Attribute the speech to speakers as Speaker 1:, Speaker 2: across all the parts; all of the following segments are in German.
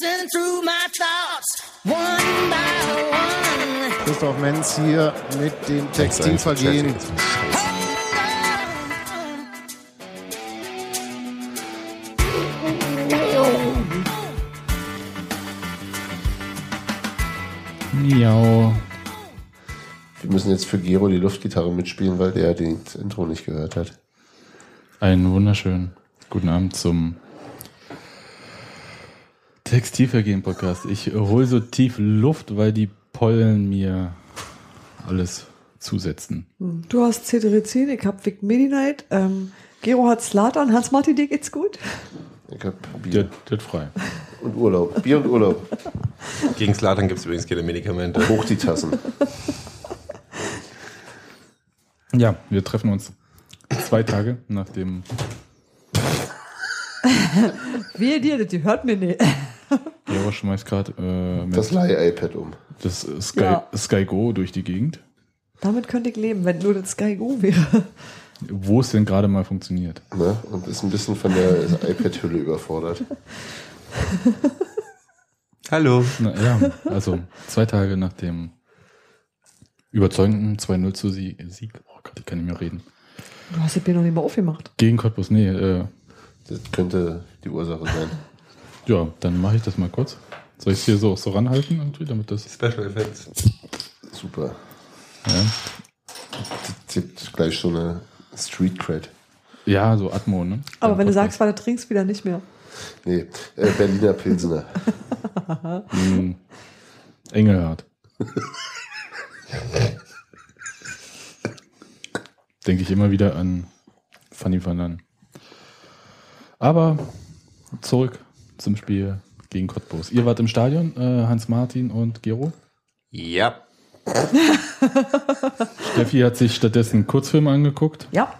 Speaker 1: racing through my thoughts, one by one.
Speaker 2: Christoph Menz hier mit dem Textilvergehen.
Speaker 3: Miau.
Speaker 4: Wir müssen jetzt für Gero die Luftgitarre mitspielen, weil der das Intro nicht gehört hat.
Speaker 3: Einen wunderschönen guten Abend zum Textilvergehen-Podcast. Ich hole so tief Luft, weil die Pollen mir alles zusetzen.
Speaker 5: Du hast Cetirizin, ich hab Vic Medi-Night, ähm, Gero hat Slatan, Hans-Martin, dir geht's gut?
Speaker 4: Ich hab Bier
Speaker 3: hat frei.
Speaker 4: und Urlaub. Bier und Urlaub.
Speaker 6: Gegen Slatan gibt es übrigens keine Medikamente.
Speaker 4: Hoch die Tassen.
Speaker 3: Ja, wir treffen uns zwei Tage nach dem.
Speaker 5: Wehe dir, die hört mir nicht.
Speaker 3: Jaro schmeißt gerade äh,
Speaker 4: Das Leih-iPad um.
Speaker 3: das Sky,
Speaker 5: Ja.
Speaker 3: Sky Go durch die Gegend,
Speaker 5: Damit könnte ich leben, wenn nur das Sky Go wäre.
Speaker 3: wo es denn gerade mal funktioniert.
Speaker 4: Ne? Und ist ein bisschen von der iPad-Hülle überfordert.
Speaker 6: Hallo.
Speaker 3: Na, ja, also zwei Tage nach dem überzeugenden 2-0 zu Sie- Sieg. Oh Gott, ich kann nicht mehr reden.
Speaker 5: Du hast das Bier noch nicht mal aufgemacht.
Speaker 3: Gegen Cottbus, nee, äh,
Speaker 4: Das könnte die Ursache sein.
Speaker 3: Ja, dann mache ich das mal kurz. Soll ich es hier so so ranhalten, irgendwie, damit das.
Speaker 6: Special Effects.
Speaker 4: Super.
Speaker 3: Ja,
Speaker 4: Das gibt gleich so eine Street Cred.
Speaker 3: ja so Atmo, ne?
Speaker 5: Aber
Speaker 3: Ja,
Speaker 5: wenn du sagst, weil du trinkst, wieder nicht mehr.
Speaker 4: Nee, äh, Berliner Pilsener.
Speaker 3: Hm, Engelhardt. Denke ich immer wieder an Fanny van Lan. Aber zurück zum Spiel gegen Cottbus. Ihr wart im Stadion, äh, Hans-Martin und Gero.
Speaker 6: Ja.
Speaker 3: Steffi hat sich stattdessen Kurzfilme angeguckt.
Speaker 5: Ja,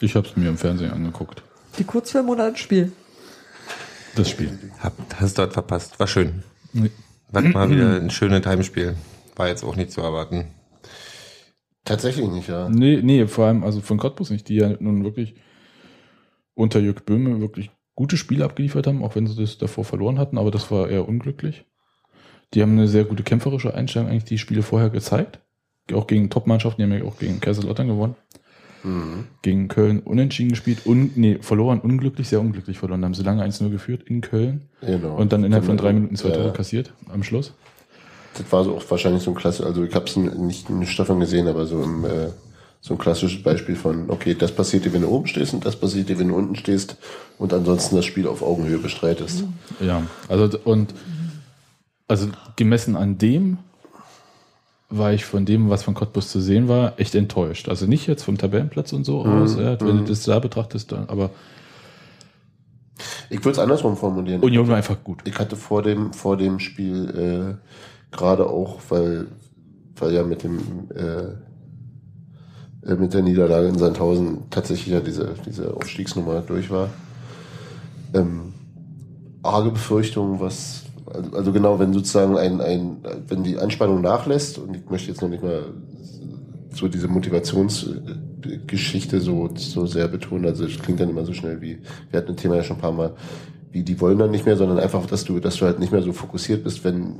Speaker 3: Ich habe es mir im Fernsehen angeguckt.
Speaker 5: die Kurzfilme oder das Spiel.
Speaker 3: Das Spiel.
Speaker 6: Hab, hast dort verpasst. War schön.
Speaker 3: Nee.
Speaker 6: War mal wieder ein schönes Heimspiel. War jetzt auch nicht zu erwarten.
Speaker 4: Tatsächlich nicht, ja.
Speaker 3: Nee, nee, vor allem also von Cottbus nicht, die ja nun wirklich unter Jörg Böhme wirklich gute Spiele abgeliefert haben, auch wenn sie das davor verloren hatten, aber das war eher unglücklich. Die haben eine sehr gute kämpferische Einstellung eigentlich die Spiele vorher gezeigt. Auch gegen Top-Mannschaften, die haben ja auch gegen Kaiserslautern gewonnen.
Speaker 4: Mhm.
Speaker 3: Gegen Köln unentschieden gespielt und nee, verloren, unglücklich, sehr unglücklich verloren. Da haben sie lange 1-0 geführt in Köln
Speaker 4: Genau.
Speaker 3: und dann innerhalb von drei Minuten zwei
Speaker 4: Ja,
Speaker 3: Tore kassiert am Schluss.
Speaker 4: Das war so auch wahrscheinlich so ein klasse, also ich habe es nicht in Stefan gesehen, aber so im, äh, so ein klassisches Beispiel von, okay, das passiert dir, wenn du oben stehst und das passiert dir, wenn du unten stehst und ansonsten das Spiel auf Augenhöhe bestreitest.
Speaker 3: Ja, also und also gemessen an dem war ich von dem, was von Cottbus zu sehen war, echt enttäuscht. Also nicht jetzt vom Tabellenplatz und so aus, ja, wenn du das da betrachtest, dann, aber
Speaker 4: Ich würde es andersrum formulieren.
Speaker 3: Union war einfach gut.
Speaker 4: Ich hatte vor dem, vor dem Spiel äh, gerade auch, weil, weil ja mit dem äh, mit der Niederlage in Sandhausen tatsächlich ja diese, diese Aufstiegsnummer durch war. Ähm, arge Befürchtungen, was also, also genau, wenn sozusagen ein, ein, wenn die Anspannung nachlässt, und ich möchte jetzt noch nicht mal so diese Motivationsgeschichte so, so sehr betonen, also es klingt dann immer so schnell wie, wir hatten ein Thema ja schon ein paar Mal, wie die wollen dann nicht mehr, sondern einfach, dass du, dass du halt nicht mehr so fokussiert bist, wenn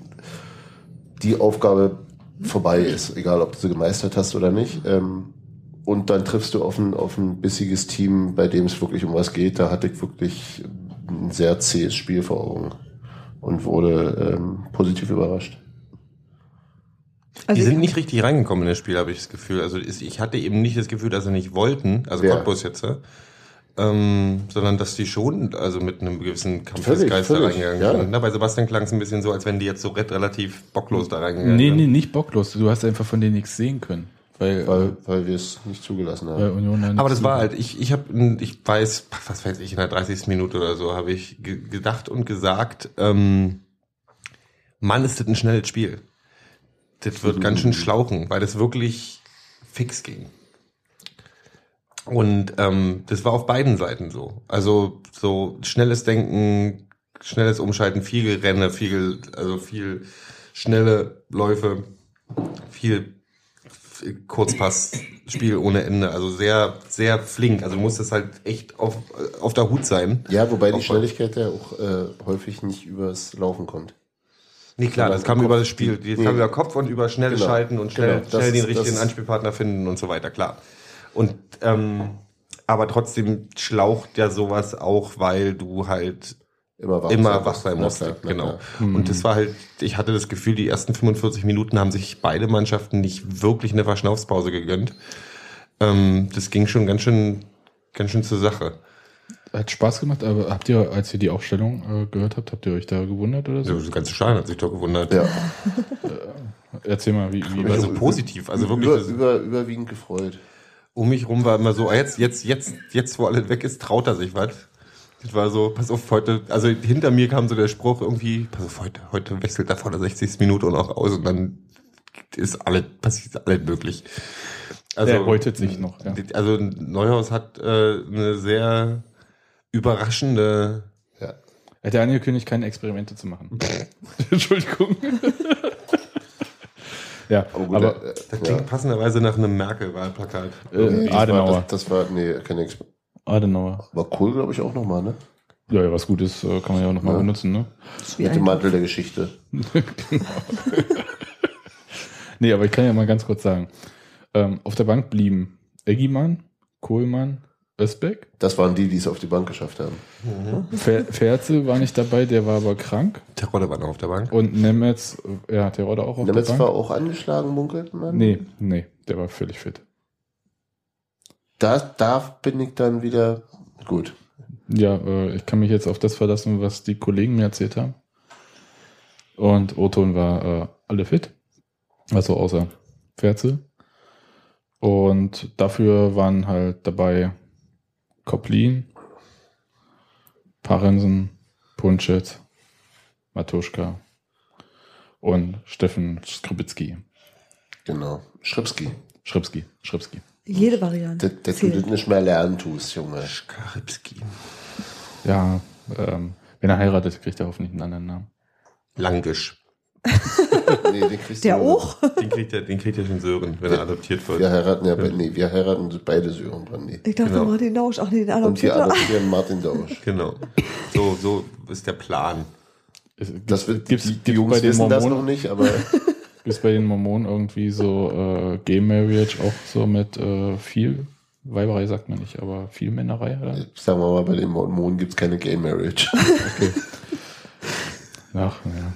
Speaker 4: die Aufgabe vorbei ist, egal ob du sie gemeistert hast oder nicht. Ähm, und dann triffst du auf ein, auf ein bissiges Team, bei dem es wirklich um was geht. Da hatte ich wirklich ein sehr zähes Spiel vor Augen und wurde ähm, positiv überrascht.
Speaker 5: Also
Speaker 6: die sind
Speaker 5: ich-
Speaker 6: nicht richtig reingekommen in das Spiel, habe ich das Gefühl. Also ich hatte eben nicht das Gefühl, dass sie nicht wollten, also
Speaker 4: Ja.
Speaker 6: Cottbus jetzt, ähm, sondern dass die schon also mit einem gewissen Kampfesgeist da reingegangen
Speaker 4: ja.
Speaker 6: sind. Na, bei Sebastian klang es ein bisschen so, als wenn die jetzt so re- relativ bocklos da reingegangen
Speaker 3: Nee,
Speaker 6: sind.
Speaker 3: nee, nicht bocklos. Du hast einfach von denen nichts sehen können. Weil,
Speaker 4: Weil, weil wir es nicht zugelassen haben.
Speaker 3: weil Union
Speaker 6: Aber das war halt, ich, ich habe, ich weiß, was weiß ich, in der 30. Minute oder so habe ich ge gedacht und gesagt, ähm, Mann, ist das ein schnelles Spiel. Das wird ganz schön schlauchen, weil das wirklich fix ging. Und ähm, das war auf beiden Seiten so. Also so schnelles Denken, schnelles Umschalten, viel Renne, viel, also viel schnelle Läufe, viel Kurzpassspiel ohne Ende. Also sehr, sehr flink. Also du musstest halt echt auf, auf der Hut sein.
Speaker 4: Ja, wobei die
Speaker 6: Auch-
Speaker 4: Schnelligkeit ja auch äh, häufig nicht übers Laufen kommt.
Speaker 6: Nee, klar, das kam
Speaker 4: Kopf-
Speaker 6: über das Spiel. Das
Speaker 4: Nee.
Speaker 6: kam über Kopf und über schnelles
Speaker 4: Genau.
Speaker 6: Schalten und schnell,
Speaker 4: Genau, das
Speaker 6: schnell den richtigen
Speaker 4: das-
Speaker 6: Anspielpartner finden und so weiter, klar. Und ähm, aber trotzdem schlaucht ja sowas auch, weil du halt
Speaker 4: Immer wach
Speaker 6: immer musst.
Speaker 4: klar, na
Speaker 6: Genau.
Speaker 4: klar.
Speaker 6: Und das war halt, ich hatte das Gefühl, die ersten 45 Minuten haben sich beide Mannschaften nicht wirklich eine Verschnaufspause gegönnt. Ähm, das ging schon ganz schön, ganz schön zur Sache.
Speaker 3: Hat Spaß gemacht, aber habt ihr, als ihr die Aufstellung äh, gehört habt, habt ihr euch da gewundert oder so?
Speaker 6: Also, das ganze Stein hat sich doch gewundert.
Speaker 4: Ja,
Speaker 3: Erzähl mal, wie, wie
Speaker 6: Also
Speaker 3: was-
Speaker 6: positiv, also wirklich.
Speaker 4: über, über, überwiegend gefreut.
Speaker 6: um mich rum war immer so, ah, jetzt, jetzt, jetzt, jetzt, wo alles weg ist, traut er sich was. Das war so, pass auf, heute, also hinter mir kam so der Spruch irgendwie, pass auf, heute, heute wechselt er vor der 60. Minute und auch aus und dann ist alles, passiert alles möglich. Also,
Speaker 3: Er beutet sich noch, ja.
Speaker 6: Also Neuhaus hat äh, eine sehr überraschende,
Speaker 4: Ja.
Speaker 3: Er hat ja angekündigt, keine Experimente zu machen. Entschuldigung. ja,
Speaker 4: Aber gut,
Speaker 3: aber
Speaker 4: äh,
Speaker 6: das
Speaker 4: ja.
Speaker 6: klingt passenderweise nach einem Merkel-Wahlplakat.
Speaker 3: äh,
Speaker 4: Nee, das war,
Speaker 3: Adenauer.
Speaker 4: das, das war, nee, keine Exper
Speaker 3: Adenauer.
Speaker 4: War cool, glaube ich, auch nochmal, ne?
Speaker 3: Ja, ja, was Gutes äh, kann man ja auch nochmal
Speaker 4: Ja.
Speaker 3: benutzen, ne?
Speaker 4: Mit dem Mantel der Geschichte.
Speaker 3: Nee, aber ich kann ja mal ganz kurz sagen. Ähm, auf der Bank blieben Eggimann, Kohlmann, Özbeck.
Speaker 4: Das waren die, die es auf die Bank geschafft haben.
Speaker 3: Fer Ferzel war nicht dabei, der war aber krank.
Speaker 6: Terodde war noch auf der Bank.
Speaker 3: Und Nemetz, ja, der war da auch auf
Speaker 4: Nemetz
Speaker 3: der
Speaker 4: war
Speaker 3: Bank.
Speaker 4: auch angeschlagen, munkelt man?
Speaker 3: Nee, nee, der war völlig fit.
Speaker 4: Da, da bin ich dann wieder gut.
Speaker 3: Ja, äh, ich kann mich jetzt auf das verlassen, was die Kollegen mir erzählt haben. Und Oton war äh, alle fit. Also außer Ferzel. Und dafür waren halt dabei Koplin, Parensen, Punschet, Matuschka und Steffen Skribitzki.
Speaker 4: Genau. Schripski.
Speaker 3: Schripski, Schripski.
Speaker 5: Jede Variante.
Speaker 4: Das, das du das nicht mehr lernen tust, Junge.
Speaker 6: Karibski.
Speaker 3: Ja, ähm, wenn er heiratet, kriegt er hoffentlich einen anderen Namen.
Speaker 6: Langisch.
Speaker 4: Nee, den kriegst
Speaker 5: Der
Speaker 4: du-
Speaker 5: auch?
Speaker 6: Den kriegt er, den kriegt er schon Sören, wenn er adoptiert wird.
Speaker 4: Wir heiraten ja, nee, wir heiraten beide Sören Brandi.
Speaker 5: Ich dachte
Speaker 6: Genau.
Speaker 5: Martin Dausch. Ach nee, den
Speaker 4: Und wir
Speaker 5: adoptiert er.
Speaker 4: adoptieren Martin Dausch.
Speaker 6: Genau. So, so ist der Plan.
Speaker 3: Es-
Speaker 4: Das wird,
Speaker 3: gibt's,
Speaker 4: die, die Jungs
Speaker 3: bei den
Speaker 4: wissen das noch
Speaker 3: Mormonen,
Speaker 4: nicht, aber
Speaker 3: gibt's bei den Mormonen irgendwie so äh, Gay Marriage auch so mit äh, viel Weiberei sagt man nicht, aber viel Männerei, oder?
Speaker 4: sagen wir mal, bei den Mormonen gibt es keine Gay Marriage.
Speaker 3: Okay. Ach, ja.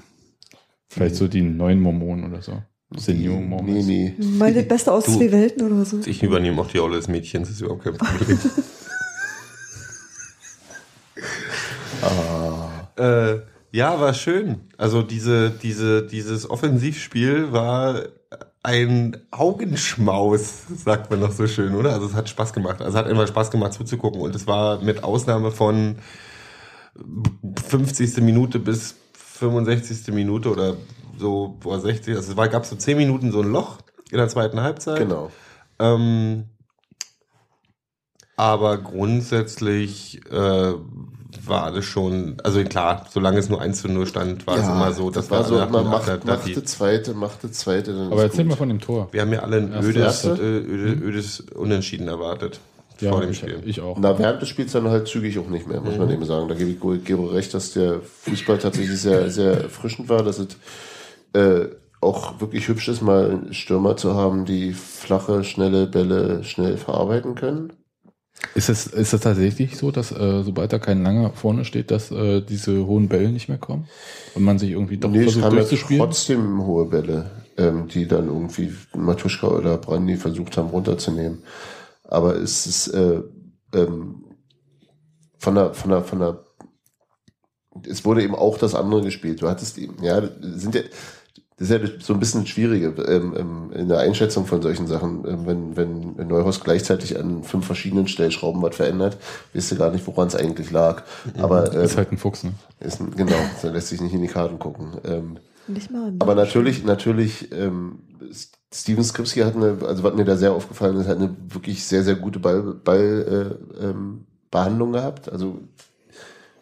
Speaker 3: Vielleicht so die neuen Mormonen oder so. Senior
Speaker 4: Nee,
Speaker 3: Mormons.
Speaker 4: nee.
Speaker 5: Meine das Beste aus zwei Welten oder so.
Speaker 6: Ich übernehme auch die Rolle des Mädchens, ist überhaupt kein Problem. äh, ja, war schön. Also diese, diese, dieses Offensivspiel war ein Augenschmaus, sagt man noch so schön, oder? Also es hat Spaß gemacht. Also es hat immer Spaß gemacht zuzugucken. Und es war mit Ausnahme von 50. Minute bis 65. Minute oder so, boah, 60. Also es war, gab so 10 Minuten so ein Loch in der zweiten Halbzeit.
Speaker 4: Genau.
Speaker 6: Ähm, aber grundsätzlich äh, war das schon, also klar, solange es nur 1 zu 0 stand, war es immer so, dass
Speaker 4: das war so
Speaker 6: dachten,
Speaker 4: macht, macht
Speaker 6: die-
Speaker 4: die zweite, macht die zweite. Dann
Speaker 3: Aber
Speaker 4: ist
Speaker 3: erzähl
Speaker 4: gut.
Speaker 3: mal von dem Tor.
Speaker 6: wir haben ja alle ein ödes, äh, öde, ödes Unentschieden erwartet vor dem
Speaker 3: ich,
Speaker 6: Spiel.
Speaker 3: ich auch.
Speaker 4: Na, während des Spiels dann halt zügig auch nicht mehr, muss
Speaker 6: Mhm.
Speaker 4: man eben sagen. Da gebe ich Gero recht, dass der Fußball tatsächlich sehr, sehr erfrischend war, dass es äh, auch wirklich hübsch ist, mal Stürmer zu haben, die flache, schnelle Bälle schnell verarbeiten können.
Speaker 3: Ist es, ist es tatsächlich so, dass äh, sobald da kein Langer vorne steht, dass äh, diese hohen Bälle nicht mehr kommen? Und man sich irgendwie doch
Speaker 4: nee,
Speaker 3: versucht durchzuspielen?
Speaker 4: trotzdem hohe Bälle, ähm, die dann irgendwie Matuschka oder Brandi versucht haben runterzunehmen. Aber es ist äh, ähm, von der, von der, von der, es wurde eben auch das andere gespielt. Du hattest eben, ja, sind ja, das ist ja so ein bisschen schwierige ähm, ähm, in der Einschätzung von solchen Sachen. Ähm, wenn, wenn Neuhaus gleichzeitig an fünf verschiedenen Stellschrauben was verändert, weißt du gar nicht, woran es eigentlich lag. Aber ähm,
Speaker 3: Ist halt ein Fuchs, ne?
Speaker 4: ist ein, genau, da lässt sich nicht in die Karten gucken. Ähm,
Speaker 5: Nicht mal.
Speaker 4: aber natürlich, natürlich, ähm, Steven Skripski hat eine, also was mir da sehr aufgefallen ist, hat eine wirklich sehr, sehr gute Ball, Ball äh, ähm, Behandlung gehabt. Also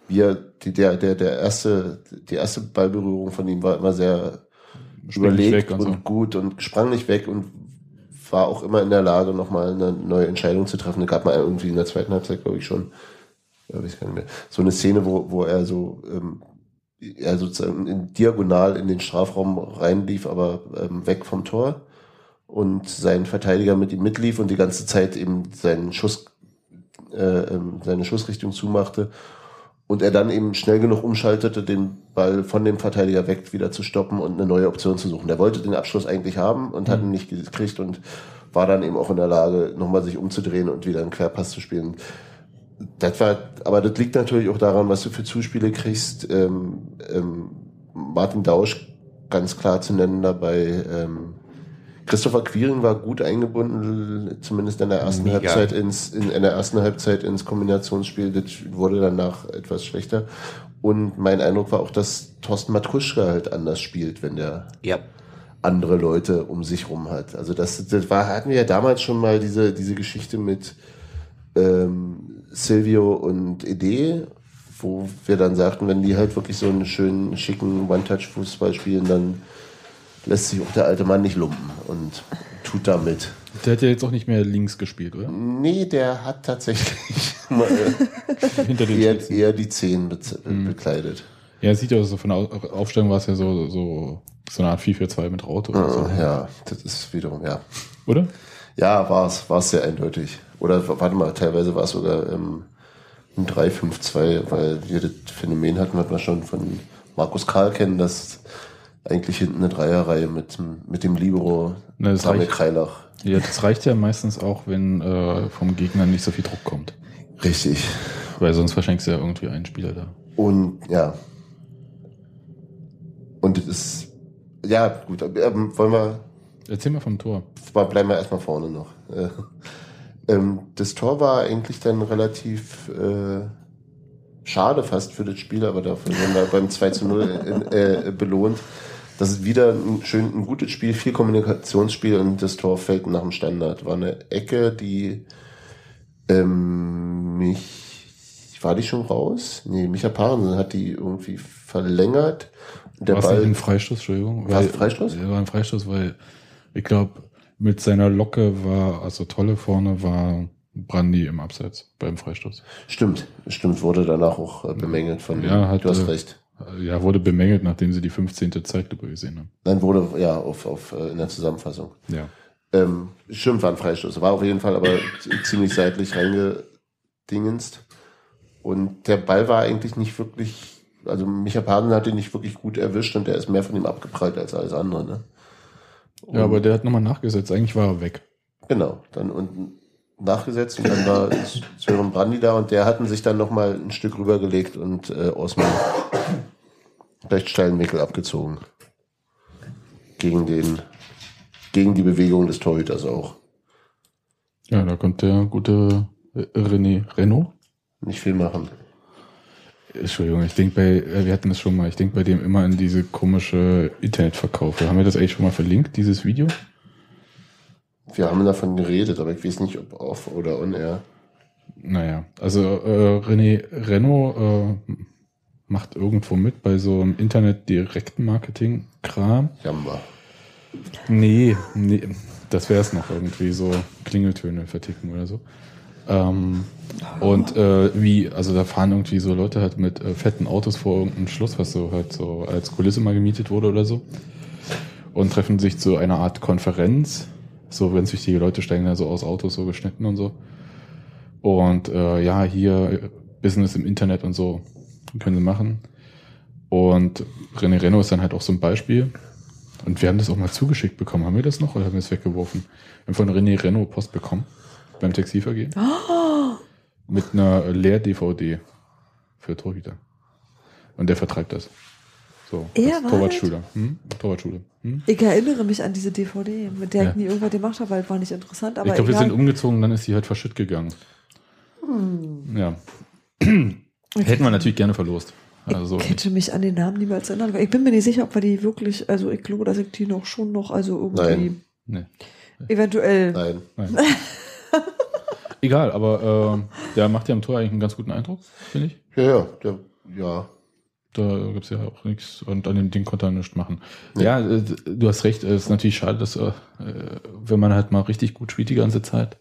Speaker 4: wie er, die, der, der, der erste, die erste Ballberührung von ihm war immer sehr überlegt und,
Speaker 3: und so.
Speaker 4: gut und sprang nicht weg und war auch immer in der Lage, nochmal eine neue Entscheidung zu treffen. Da gab mal irgendwie in der zweiten Halbzeit, glaube ich, schon, ja, weiß gar nicht mehr, so eine Szene, wo, wo er so, ähm, er sozusagen in diagonal in den Strafraum reinlief, aber ähm, weg vom Tor und sein Verteidiger mit ihm mitlief und die ganze Zeit eben seinen Schuss, äh, ähm, seine Schussrichtung zumachte und er dann eben schnell genug umschaltete, den Ball von dem Verteidiger weg wieder zu stoppen und eine neue Option zu suchen. Der wollte den Abschluss eigentlich haben und hat ihn nicht gekriegt und war dann eben auch in der Lage, nochmal sich umzudrehen und wieder einen Querpass zu spielen. Das war, aber das liegt natürlich auch daran, was du für Zuspiele kriegst. Ähm, ähm, Martin Dausch ganz klar zu nennen dabei. Ähm, Christopher Quiring war gut eingebunden, zumindest in der ersten
Speaker 6: Mega.
Speaker 4: Halbzeit ins, in, in der ersten Halbzeit ins Kombinationsspiel. Das wurde danach etwas schlechter. Und mein Eindruck war auch, dass Thorsten Matruschka halt anders spielt, wenn der
Speaker 6: Ja.
Speaker 4: andere Leute um sich rum hat. Also das, das war, hatten wir ja damals schon mal diese, diese Geschichte mit ähm, Silvio und Ede, wo wir dann sagten, wenn die halt wirklich so einen schönen, schicken One-Touch-Fußball spielen, dann lässt sich auch der alte Mann nicht lumpen und tut damit.
Speaker 3: Der hat ja jetzt auch nicht mehr links gespielt, oder?
Speaker 4: Nee, der hat tatsächlich mal, äh, eher, eher die Zehen be
Speaker 3: Mhm.
Speaker 4: bekleidet.
Speaker 3: Ja, sieht ja so von der Au- Aufstellung war es ja so, so, so eine Art 4-4-2 mit Raute oder so.
Speaker 4: Ah, Ja, das ist wiederum, ja.
Speaker 3: Oder?
Speaker 4: Ja, war es, war es sehr eindeutig. Oder warte mal, teilweise war es sogar ähm, ein 3-5-2, weil wir das Phänomen hatten, was wir schon von Markus Karl kennen, dass eigentlich hinten eine Dreierreihe mit, dem- mit dem Libero
Speaker 3: Na, das reicht.
Speaker 4: Kreilach.
Speaker 3: Ja, das reicht ja meistens auch, wenn äh, vom Gegner nicht so viel Druck kommt.
Speaker 4: Richtig.
Speaker 3: Weil sonst verschenkst du ja irgendwie einen Spieler da.
Speaker 4: Und ja. Und das ist, ja, gut, ähm, wollen wir
Speaker 3: Erzähl mal vom Tor.
Speaker 4: Bleiben wir erstmal vorne noch. Äh, ähm, das Tor war eigentlich dann relativ äh, schade fast für das Spiel, aber dafür werden wir beim 2 zu 0 in, äh, belohnt. Das ist wieder ein schön ein gutes Spiel, viel Kommunikationsspiel und das Tor fällt nach dem Standard. War eine Ecke, die ähm, mich war die schon raus? Nee, Micha Parensen hat die irgendwie verlängert. Der
Speaker 3: war es nicht ein Freistoß, Entschuldigung?
Speaker 4: War es ein Freistoß?
Speaker 3: Ja, war ein Freistoß, weil ich glaube, mit seiner Locke war, also Tolle vorne war Brandy im Abseits beim Freistoß.
Speaker 4: Stimmt, stimmt, wurde danach auch äh, bemängelt von
Speaker 3: Ja, hat,
Speaker 4: Du hast
Speaker 3: äh,
Speaker 4: recht.
Speaker 3: Ja, wurde bemängelt, nachdem sie die 15. Zeitlupe gesehen haben.
Speaker 4: Nein, wurde ja auf, auf äh, in der Zusammenfassung.
Speaker 3: Ja.
Speaker 4: Ähm, stimmt, war ein Freistoß. War auf jeden Fall aber ziemlich seitlich reingedingenst. Und der Ball war eigentlich nicht wirklich, also Micha Paden hat ihn nicht wirklich gut erwischt und der ist mehr von ihm abgeprallt als alles andere, ne?
Speaker 3: Ja, aber der hat nochmal nachgesetzt. Eigentlich war er weg.
Speaker 4: Genau, dann unten nachgesetzt und dann war Sören Brandi da und der hatten sich dann nochmal ein Stück rübergelegt und äh, Osman recht steilen Winkel abgezogen. Gegen den, gegen die Bewegung des Torhüters auch.
Speaker 3: Ja, da kommt der gute äh, René Renault.
Speaker 4: Nicht viel machen.
Speaker 3: Entschuldigung, ich denke bei, äh, wir hatten das schon mal, ich denke bei dem immer an diese komische Internetverkaufe. Haben wir das eigentlich schon mal verlinkt, dieses Video?
Speaker 4: Wir haben davon geredet, aber ich weiß nicht, ob off oder on air.
Speaker 3: Naja, also äh, René Renault äh, macht irgendwo mit bei so einem Internet-Direktmarketing-Kram.
Speaker 4: Jamba.
Speaker 3: Nee, nee, das wäre es noch irgendwie so Klingeltöne verticken oder so. Ähm, und äh, wie, also da fahren irgendwie so Leute halt mit äh, fetten Autos vor irgendeinem Schloss, was so halt so als Kulisse mal gemietet wurde oder so. Und treffen sich zu einer Art Konferenz. So ganz wichtige Leute steigen da so aus Autos so geschnitten und so. Und äh, ja, hier äh, Business im Internet und so können sie machen. Und René Renault ist dann halt auch so ein Beispiel. Und wir haben das auch mal zugeschickt bekommen. Haben wir das noch oder haben wir es weggeworfen? Wir haben von René Renault Post bekommen. Beim Textilvergehen. Mit einer Lehr-DVD für Torhüter. Und der vertreibt das. So.
Speaker 5: Er
Speaker 3: als
Speaker 5: war
Speaker 3: Torwartschule. Hm? Torwartschule. Hm?
Speaker 5: Ich erinnere mich an diese DVD, mit der
Speaker 3: Ja.
Speaker 5: ich nie irgendwas gemacht habe, weil war nicht interessant. Aber
Speaker 3: ich glaube, wir sind umgezogen, dann ist sie halt verschütt gegangen.
Speaker 5: Hm.
Speaker 3: Ja. Hätten wir natürlich gerne verlost. Also,
Speaker 5: ich hätte mich an den Namen niemals erinnern, weil ich bin mir nicht sicher, ob wir die wirklich, also ich glaube, dass ich die noch schon noch, also irgendwie
Speaker 4: Nein.
Speaker 3: nee.
Speaker 5: eventuell.
Speaker 4: Nein.
Speaker 3: Nein. Egal, aber äh, der macht ja am Tor eigentlich einen ganz guten Eindruck, finde ich.
Speaker 4: Ja, ja, der, ja.
Speaker 3: Da gibt's ja auch nichts und an dem Ding konnte er nichts machen. Ja, äh, du hast recht, es ist natürlich schade, dass äh, wenn man halt mal richtig gut spielt die ganze Zeit,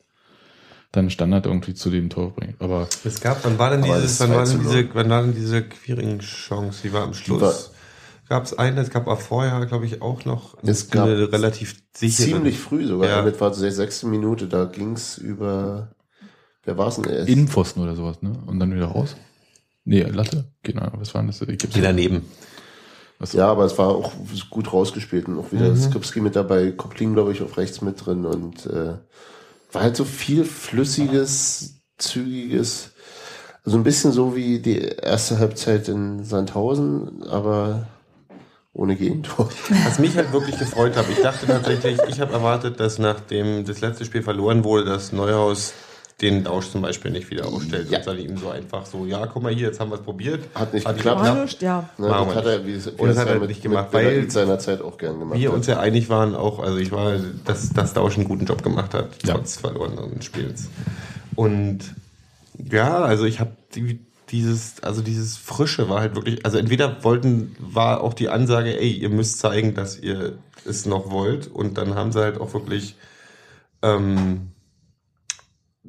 Speaker 3: dann Standard irgendwie zu dem Tor bringt. Aber
Speaker 6: Es gab, wann war denn dieses, wann war
Speaker 4: 2
Speaker 6: denn diese, wann war denn diese Queering-Chance? Die war am Schluss. Gab es eine, es gab auch vorher, glaube ich, auch noch
Speaker 4: Es gab
Speaker 6: eine relativ sichere.
Speaker 4: Ziemlich früh sogar.
Speaker 6: Ja.
Speaker 4: Das war zur sechste Minute, da ging's über. Wer war's denn erst?
Speaker 3: Innenpfosten oder sowas, ne? Und dann wieder raus. Nee, Latte? Genau, was war denn das? Ich gib's
Speaker 6: Die daneben.
Speaker 3: Was-
Speaker 4: Ja, aber es war auch gut rausgespielt und auch wieder
Speaker 6: Mhm.
Speaker 4: Skripski mit dabei, Koplin, glaube ich, auf rechts mit drin und äh, war halt so viel flüssiges, zügiges, so ein bisschen so wie die erste Halbzeit in Sandhausen, aber ohne Gegentor.
Speaker 6: Was mich halt wirklich gefreut hat, ich dachte tatsächlich, ich habe erwartet, dass nachdem das letzte Spiel verloren wurde, dass Neuhaus den Dausch zum Beispiel nicht wieder aufstellt
Speaker 4: Ja.
Speaker 6: und dann ihm so einfach so, ja, guck mal hier, jetzt haben wir es probiert.
Speaker 4: Hat nicht
Speaker 6: Hat
Speaker 4: geklappt.
Speaker 5: Nicht, ja.
Speaker 4: Ne, das
Speaker 6: wir
Speaker 4: hat er, wie, wie
Speaker 6: Und das hat
Speaker 4: ja
Speaker 6: er
Speaker 4: mit,
Speaker 6: nicht gemacht,
Speaker 4: mit
Speaker 6: weil
Speaker 4: seiner Zeit auch gern gemacht.
Speaker 6: Wir
Speaker 4: hat.
Speaker 6: uns ja einig waren auch, also ich war, dass, dass Dausch einen guten Job gemacht hat,
Speaker 3: Ja.
Speaker 6: trotz verlorenen Spiels. Und ja, also ich habe die, dieses, also dieses Frische war halt wirklich, also entweder wollten, war auch die Ansage, ey, ihr müsst zeigen, dass ihr es noch wollt. Und dann haben sie halt auch wirklich ähm,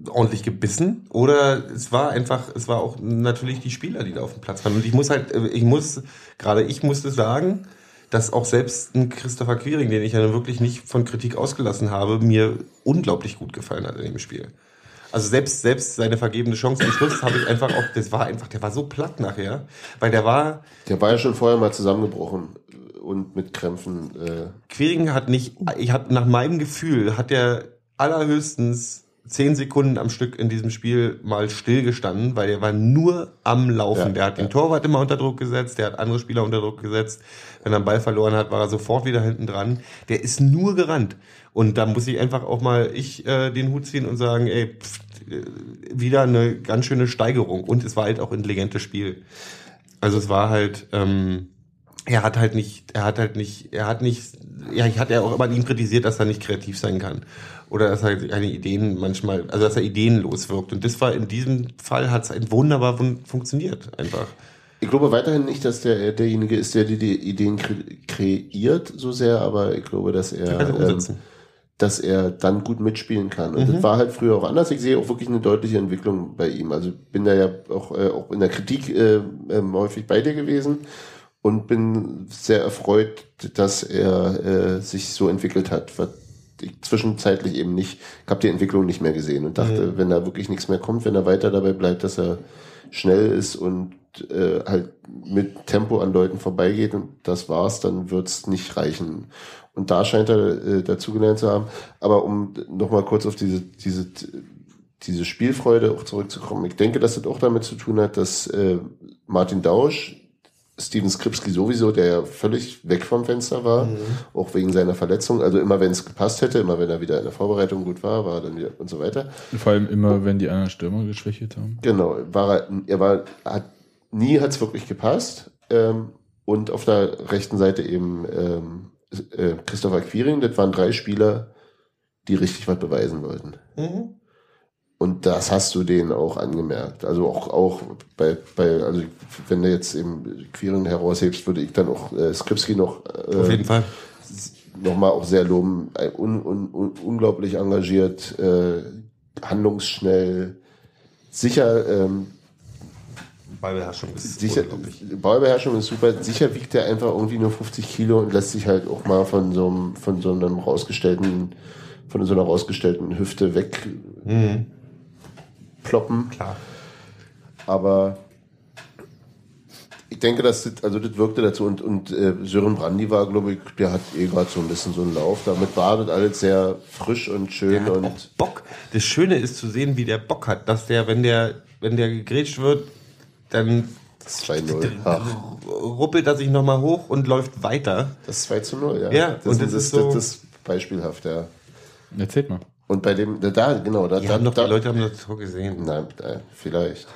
Speaker 6: ordentlich gebissen. Oder es war einfach, es war auch natürlich die Spieler, die da auf dem Platz waren. Und ich muss halt, äh, ich muss, gerade ich musste sagen, dass auch selbst ein Christopher Quiring, den ich ja wirklich nicht von Kritik ausgelassen habe, mir unglaublich gut gefallen hat in dem Spiel. Also selbst, selbst seine vergebene Chance am Schluss habe ich einfach auch, das war einfach, der war so platt nachher, weil der war,
Speaker 4: Der war ja schon vorher mal zusammengebrochen und mit Krämpfen. Äh,
Speaker 6: Quiring hat nicht, ich habe nach meinem Gefühl, hat er allerhöchstens zehn Sekunden am Stück in diesem Spiel mal stillgestanden, weil er war nur am Laufen.
Speaker 4: Ja,
Speaker 6: der hat den
Speaker 4: ja.
Speaker 6: Torwart immer unter Druck gesetzt, der hat andere Spieler unter Druck gesetzt. Wenn er einen Ball verloren hat, war er sofort wieder hinten dran. Der ist nur gerannt. Und da muss ich einfach auch mal ich äh, den Hut ziehen und sagen, ey, pff, äh, wieder eine ganz schöne Steigerung. Und es war halt auch ein intelligentes Spiel. Also es war halt, ähm, er hat halt nicht, er hat halt nicht, er hat nicht, ja, ich hatte ja auch immer an ihm kritisiert, dass er nicht kreativ sein kann. Oder dass er seine Ideen manchmal, also dass er ideenlos wirkt. Und das war in diesem Fall hat es wunderbar fun funktioniert, einfach.
Speaker 4: ich glaube weiterhin nicht, dass der derjenige ist, der die, die Ideen kre kreiert so sehr, aber ich glaube, dass
Speaker 6: Er
Speaker 4: ähm, dass er dann gut mitspielen kann. Und
Speaker 6: Mhm.
Speaker 4: das war halt früher auch anders. Ich sehe auch wirklich eine deutliche Entwicklung bei ihm. Also bin da ja auch, äh, auch in der Kritik äh, ähm, häufig bei dir gewesen und bin sehr erfreut, dass er äh, sich so entwickelt hat. Was zwischenzeitlich eben nicht, ich habe die Entwicklung nicht mehr gesehen und dachte,
Speaker 6: Mhm.
Speaker 4: wenn da wirklich nichts mehr kommt, wenn er weiter dabei bleibt, dass er schnell ist und äh, halt mit Tempo an Leuten vorbeigeht und das war's, dann wird's nicht reichen. Und da scheint er äh, dazugelernt zu haben. Aber um nochmal kurz auf diese, diese, diese Spielfreude auch zurückzukommen. Ich denke, dass das auch damit zu tun hat, dass äh, Martin Dausch, Steven Skripski sowieso, der ja völlig weg vom Fenster war, auch wegen seiner Verletzung. Also immer wenn es gepasst hätte, immer wenn er wieder in der Vorbereitung gut war, war er dann wieder und so weiter.
Speaker 3: Vor allem immer, wenn die anderen Stürmer geschwächt haben.
Speaker 4: Genau, war er, er war, hat, nie hat's wirklich gepasst. Ähm, und auf der rechten Seite eben ähm, äh, Christopher Quiring, das waren drei Spieler, die richtig was beweisen wollten.
Speaker 6: Mhm.
Speaker 4: Und das hast du denen auch angemerkt. Also auch, auch bei, bei, also wenn du jetzt eben Quiring heraushebst, würde ich dann auch äh, Skripski noch,
Speaker 6: Auf
Speaker 4: äh,
Speaker 6: jeden Fall.
Speaker 4: nochmal auch sehr loben. Un, un, un, unglaublich engagiert, äh, handlungsschnell, sicher, ähm,
Speaker 6: Ballbeherrschung ist
Speaker 4: sicher. Ballbeherrschung ist super. Sicher wiegt er einfach irgendwie nur 50 Kilo und lässt sich halt auch mal von so einem, von so einem rausgestellten, von so einer rausgestellten Hüfte wegploppen.
Speaker 6: Mhm. Klar.
Speaker 4: Aber ich denke, dass das, also das wirkte dazu und, und äh, Sören Brandy war, glaube ich, der hat eh gerade so ein bisschen so einen Lauf. Damit war das alles sehr frisch und schön
Speaker 6: Der hat
Speaker 4: und
Speaker 6: auch Bock. Das Schöne ist zu sehen, wie der Bock hat, dass der, wenn der, wenn der gegrätscht wird, dann
Speaker 4: 2-0. Ach,
Speaker 6: ruppelt er sich nochmal hoch und läuft weiter.
Speaker 4: das ist 2 zu 0, ja.
Speaker 6: Ja,
Speaker 4: das,
Speaker 6: und
Speaker 4: das,
Speaker 6: das ist
Speaker 4: das,
Speaker 6: so-
Speaker 4: das ist beispielhaft, ja.
Speaker 3: Erzählt mal.
Speaker 4: Und bei dem, da, genau, da,
Speaker 6: Die
Speaker 4: da,
Speaker 6: haben doch,
Speaker 4: da
Speaker 6: die Leute haben das Tor gesehen.
Speaker 4: Nein, nein, vielleicht.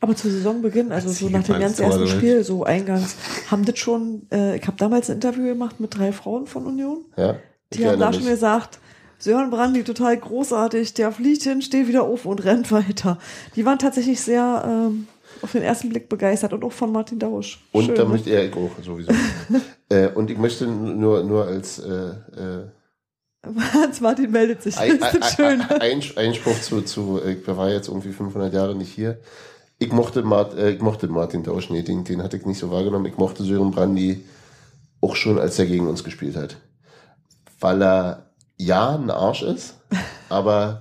Speaker 5: Aber zu Saisonbeginn, also so nach dem ganz ersten. Spiel, so eingangs, haben das schon, äh, ich habe damals ein Interview gemacht mit drei Frauen von Union.
Speaker 4: Ja.
Speaker 5: Die haben da schon
Speaker 4: mich.
Speaker 5: gesagt, Sören Brandi, total großartig, der fliegt hin, steht wieder auf und rennt weiter. Die waren tatsächlich sehr ähm, auf den ersten Blick begeistert und auch von Martin Dausch.
Speaker 4: Und da
Speaker 5: ne?
Speaker 4: möchte er ich auch sowieso. äh, und ich möchte nur, nur als äh, äh,
Speaker 5: Hans Martin meldet sich.
Speaker 4: ein,
Speaker 5: Das
Speaker 4: ein,
Speaker 5: ist schön.
Speaker 4: ein, ein, Einspruch zu, zu äh, ich war jetzt irgendwie 500 Jahre nicht hier. Ich mochte, Mart, äh, ich mochte Martin Dausch nicht, den, den hatte ich nicht so wahrgenommen. Ich mochte Sören Brandy auch schon, als er gegen uns gespielt hat. Weil er ja ein Arsch ist, aber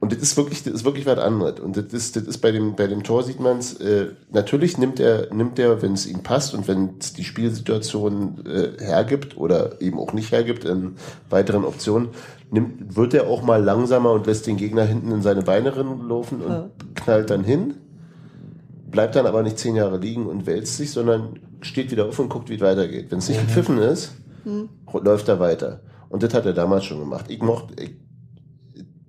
Speaker 4: und das ist wirklich, das ist wirklich was anderes. Und das ist, das ist bei dem, bei dem Tor sieht man es, äh, natürlich nimmt er, nimmt er, wenn es ihm passt und wenn es die Spielsituation äh, hergibt oder eben auch nicht hergibt in weiteren Optionen, nimmt, wird er auch mal langsamer und lässt den Gegner hinten in seine Beine laufen und
Speaker 5: Ja.
Speaker 4: knallt dann hin, bleibt dann aber nicht zehn Jahre liegen und wälzt sich, sondern steht wieder auf und guckt, wie es weitergeht. Wenn es nicht gepfiffen ist, läuft er weiter. Und das hat er damals schon gemacht. Ich mochte, ich,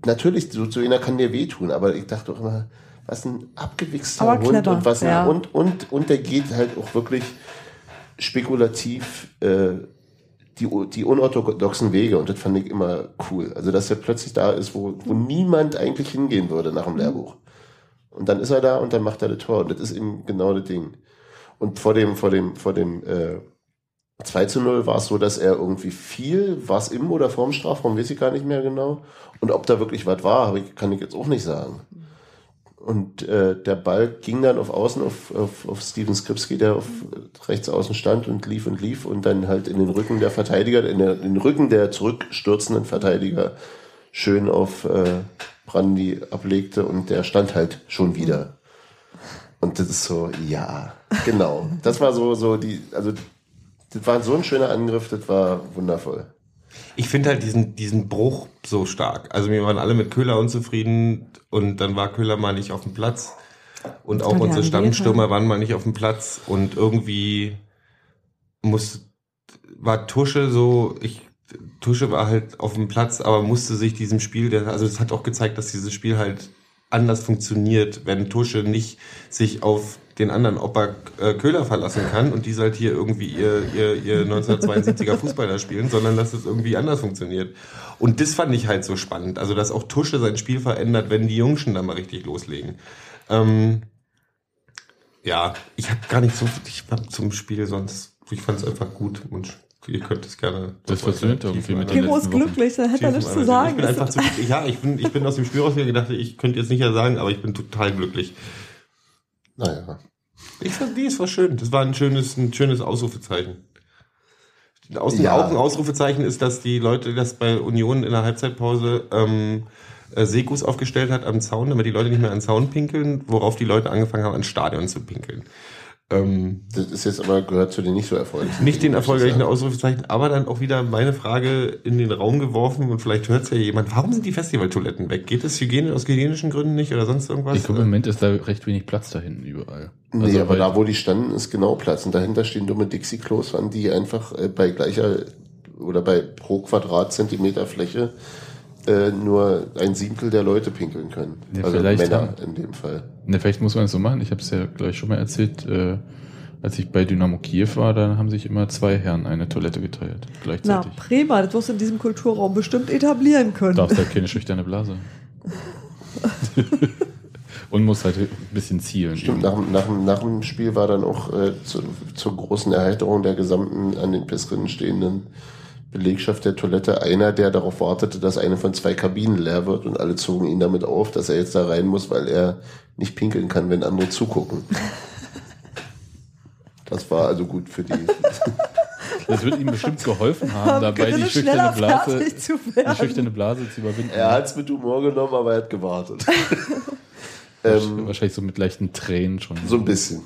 Speaker 4: natürlich, so, so einer kann dir wehtun, aber ich dachte doch immer, was ein abgewichster
Speaker 5: Aber
Speaker 4: Hund
Speaker 5: clever,
Speaker 4: und was
Speaker 5: ja.
Speaker 4: und, und, und der geht halt auch wirklich spekulativ äh, die, die unorthodoxen Wege und das fand ich immer cool. Also, dass er plötzlich da ist, wo, wo niemand eigentlich hingehen würde nach dem Lehrbuch. Und dann ist er da und dann macht er das Tor. Und das ist eben genau das Ding. Und vor dem, vor dem, vor dem äh, 2 zu 0 war es so, dass er irgendwie viel, war es im oder vorm Strafraum, weiß ich gar nicht mehr genau. Und ob da wirklich was war, kann ich jetzt auch nicht sagen. Und äh, der Ball ging dann auf Außen auf, auf, auf Steven Skripski, der auf rechts außen stand und lief und lief und dann halt in den Rücken der Verteidiger, in, der, in den Rücken der zurückstürzenden Verteidiger schön auf äh, Brandy ablegte und der stand halt schon wieder. Und das ist so, ja, genau. Das war so, so die, also das war so ein schöner Angriff, das war wundervoll.
Speaker 6: Ich finde halt diesen, diesen Bruch so stark. Also wir waren alle mit Köhler unzufrieden und dann war Köhler mal nicht auf dem Platz. Und auch
Speaker 5: ja
Speaker 6: unsere Stammstürmer waren mal nicht auf dem Platz und irgendwie muss, war Tusche so, ich, Tusche war halt auf dem Platz, aber musste sich diesem Spiel, der, also es hat auch gezeigt, dass dieses Spiel halt anders funktioniert, wenn Tusche nicht sich auf den anderen Opa äh, Köhler verlassen kann und die halt hier irgendwie ihr, ihr, ihr 1972er Fußballer spielen, sondern dass es irgendwie anders funktioniert. Und das fand ich halt so spannend. Also, dass auch Tusche sein Spiel verändert, wenn die Jungschen da mal richtig loslegen. Ähm, ja, ich habe gar nicht so hab zum Spiel sonst. Ich fand es einfach gut und ihr könnt es gerne.
Speaker 3: Das versöhnt irgendwie mit
Speaker 5: Gero ist glücklich, da hätte er nichts zu sagen.
Speaker 6: Ich bin einfach zu, ja, ich bin, ich bin aus dem Spiel rausgegangen gedacht, ich könnte jetzt nicht ja sagen, aber ich bin total glücklich.
Speaker 4: Naja.
Speaker 6: Ich fand, die, es war schön. Das war ein schönes, ein schönes Ausrufezeichen. Aus
Speaker 4: Ja.
Speaker 6: Augen Ausrufezeichen ist, dass die Leute das bei Union in der Halbzeitpause ähm, äh, Sekus aufgestellt hat am Zaun, damit die Leute nicht mehr an den Zaun pinkeln, worauf die Leute angefangen haben, ans Stadion zu pinkeln. Ähm,
Speaker 4: Das ist jetzt aber gehört zu den nicht so erfolgreichen.
Speaker 6: nicht den erfolgreichen Ausrufezeichen, aber dann auch wieder meine Frage in den Raum geworfen und vielleicht hört es ja jemand, warum sind die Festivaltoiletten weg? Geht es Hygiene aus hygienischen Gründen nicht oder sonst irgendwas?
Speaker 3: Ich glaube, im Moment ist da recht wenig Platz da hinten überall.
Speaker 4: sagen.
Speaker 3: Also,
Speaker 4: Nee, aber da, wo die standen, ist genau Platz. Und dahinter stehen dumme Dixie-Klos an, die einfach äh, bei gleicher oder bei pro Quadratzentimeter Fläche äh, nur ein Siebtel der Leute pinkeln können.
Speaker 3: Ja,
Speaker 4: also Männer
Speaker 3: haben-
Speaker 4: in dem Fall.
Speaker 3: Ne, vielleicht muss man es so machen. Ich habe es ja gleich schon mal erzählt. Äh, als ich bei Dynamo Kiew war, dann haben sich immer zwei Herren eine Toilette geteilt.
Speaker 5: Na,
Speaker 3: Gleichzeitig.
Speaker 5: prima, das wirst du in diesem Kulturraum bestimmt etablieren können.
Speaker 3: Darfst halt keine schüchterne Blase. Und muss halt ein bisschen zielen.
Speaker 4: Stimmt, nach, dem- nach, nach dem Spiel war dann auch äh, zu, zur großen Erheiterung der gesamten an den Pissrinnen stehenden Belegschaft der Toilette einer, der darauf wartete, dass eine von zwei Kabinen leer wird und alle zogen ihn damit auf, dass er jetzt da rein muss, weil er nicht pinkeln kann, wenn andere zugucken. Das war also gut für die.
Speaker 3: Das wird ihm bestimmt geholfen haben, dabei die schüchterne Blase, die schüchterne Blase zu überwinden.
Speaker 4: Er hat's mit Humor genommen, aber er hat gewartet. ähm,
Speaker 3: Wahrscheinlich so mit leichten Tränen schon.
Speaker 4: so ein bisschen.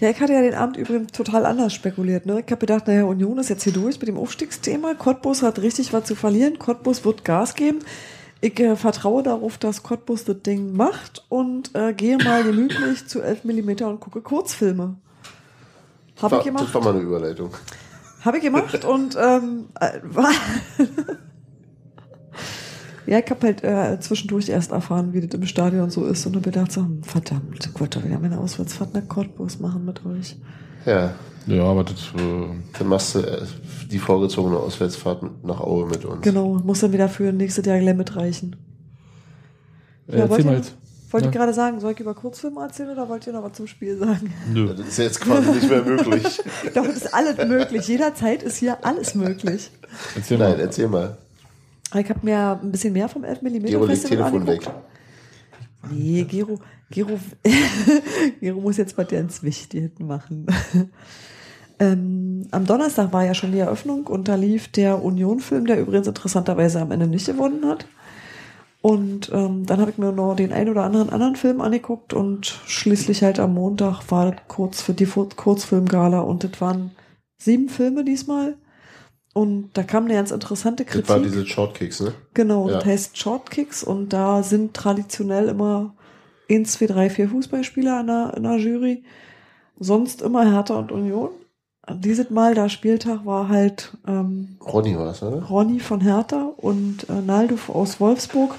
Speaker 5: Ja, ich hatte ja den Abend übrigens total anders spekuliert. Ne? Ich habe gedacht, naja, Union ist jetzt hier durch mit dem Aufstiegsthema. Cottbus hat richtig was zu verlieren. Cottbus wird Gas geben. Ich äh, vertraue darauf, dass Cottbus das Ding macht und äh, gehe mal gemütlich zu 11 mm und gucke Kurzfilme. Habe ich
Speaker 4: War, das
Speaker 5: gemacht.
Speaker 4: war mal eine Überleitung.
Speaker 5: Habe ich gemacht und ähm, äh, war ja, ich habe halt äh, zwischendurch erst erfahren, wie das im Stadion so ist und habe gedacht so, hm, verdammt, ich wollte doch wieder meine Auswärtsfahrt nach Cottbus machen mit euch.
Speaker 4: Ja,
Speaker 3: Ja, aber das, äh,
Speaker 4: dann machst du die vorgezogene Auswärtsfahrt nach Aue mit uns.
Speaker 5: Genau, muss dann wieder für nächstes Jahr gleich mitreichen.
Speaker 3: äh,
Speaker 5: Ja,
Speaker 3: erzähl
Speaker 5: wollt
Speaker 3: mal
Speaker 5: ihr-
Speaker 3: jetzt.
Speaker 5: Wollte
Speaker 3: Ja.
Speaker 5: ich gerade sagen, soll ich über Kurzfilme erzählen oder wollt ihr noch was zum Spiel sagen?
Speaker 3: Nö.
Speaker 4: Das ist jetzt quasi nicht mehr möglich.
Speaker 5: Doch, es ist alles möglich. Jederzeit ist hier alles möglich.
Speaker 3: Erzähl
Speaker 4: Nein,
Speaker 3: mal.
Speaker 4: erzähl mal.
Speaker 5: Ich habe mir ein bisschen mehr vom 11 mm
Speaker 4: Gero legt
Speaker 5: Festival
Speaker 4: Telefon
Speaker 5: angeguckt.
Speaker 4: weg.
Speaker 5: Nee, Gero, Gero, Gero muss jetzt mal der ins Wichtige hinten machen. ähm, am Donnerstag war ja schon die Eröffnung und da lief der Union-Film, der übrigens interessanterweise am Ende nicht gewonnen hat. Und ähm, dann habe ich mir noch den ein oder anderen anderen Film angeguckt und schließlich halt am Montag war das kurz für die Kurzfilmgala und das waren sieben Filme diesmal. Und da kam eine ganz interessante Kritik.
Speaker 4: Das war diese Shortkicks, ne?
Speaker 5: Genau,
Speaker 4: Ja.
Speaker 5: das heißt Shortkicks und da sind traditionell immer 1, 2, 3, 4 Fußballspieler in der, in der Jury. Sonst immer Hertha und Union. Dieses Mal, der Spieltag war halt ähm,
Speaker 4: Ronny war es, oder?
Speaker 5: Ronny von Hertha und äh, Naldo aus Wolfsburg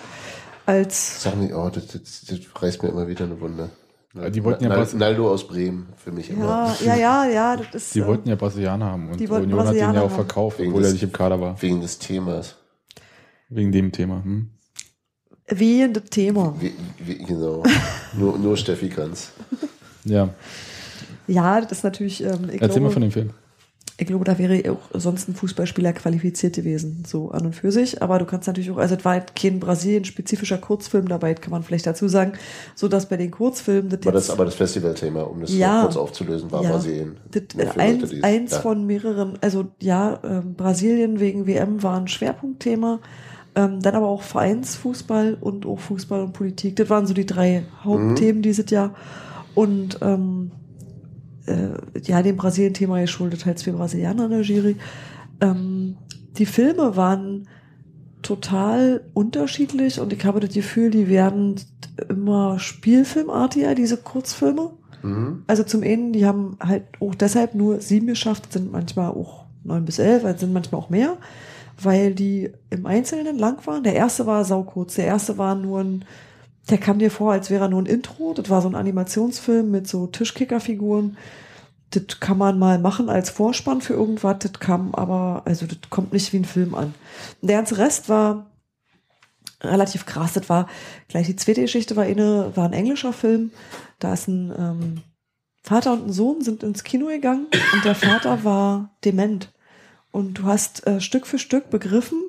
Speaker 5: als
Speaker 4: Sag nicht, oh, das, das, das reißt mir immer wieder eine Wunde.
Speaker 3: Ja, die wollten ja
Speaker 4: Nal-. Naldo aus Bremen, für mich immer.
Speaker 5: ja, ja, ja, ja, das ist
Speaker 3: Die
Speaker 5: äh,
Speaker 3: wollten ja Brasilianer haben und
Speaker 5: die
Speaker 3: Union hat den ja auch verkauft, obwohl er
Speaker 4: des-
Speaker 3: nicht im Kader war.
Speaker 4: Wegen des Themas.
Speaker 3: Wegen dem Thema. Hm?
Speaker 5: Wie das Thema.
Speaker 4: Wie, wie, genau. nur, nur Steffi kann's.
Speaker 3: Ja,
Speaker 5: Ja, das ist natürlich. Ähm, ich
Speaker 3: erzähl
Speaker 5: glaube,
Speaker 3: mal von dem Film.
Speaker 5: Ich glaube, da wäre auch sonst ein Fußballspieler qualifiziert gewesen, so an und für sich. Aber du kannst natürlich auch, also es war halt kein Brasilien-spezifischer Kurzfilm dabei, kann man vielleicht dazu sagen, so dass bei den Kurzfilmen das
Speaker 4: War das aber das Festivalthema, um das
Speaker 5: Ja.
Speaker 4: kurz aufzulösen, war
Speaker 5: Ja.
Speaker 4: Brasilien.
Speaker 5: das, eins, eins
Speaker 4: ja.
Speaker 5: von mehreren, also ja, ähm, Brasilien wegen WM war ein Schwerpunktthema, ähm, dann aber auch Vereinsfußball und auch Fußball und Politik. Das waren so die drei Hauptthemen dieses Jahr. Und ähm, äh, ja, dem Brasilien-Thema geschuldet, halt zwei Brasilianer in der Jury. Ähm, die Filme waren total unterschiedlich und ich habe das Gefühl, die werden immer spielfilmartiger, diese Kurzfilme.
Speaker 4: Mhm.
Speaker 5: Also zum einen, die haben halt auch deshalb nur sieben geschafft, sind manchmal auch neun bis elf, also sind manchmal auch mehr, weil die im Einzelnen lang waren. Der erste war saukurz. Der erste war nur ein, der kam dir vor, als wäre er nur ein Intro. Das war so ein Animationsfilm mit so Tischkickerfiguren. Das kann man mal machen als Vorspann für irgendwas. Das kam aber, also das kommt nicht wie ein Film an. Der ganze Rest war relativ krass. Das war gleich die zweite Geschichte war eine, war ein englischer Film. Da ist ein ähm, Vater und ein Sohn sind ins Kino gegangen und der Vater war dement. Und du hast äh, Stück für Stück begriffen,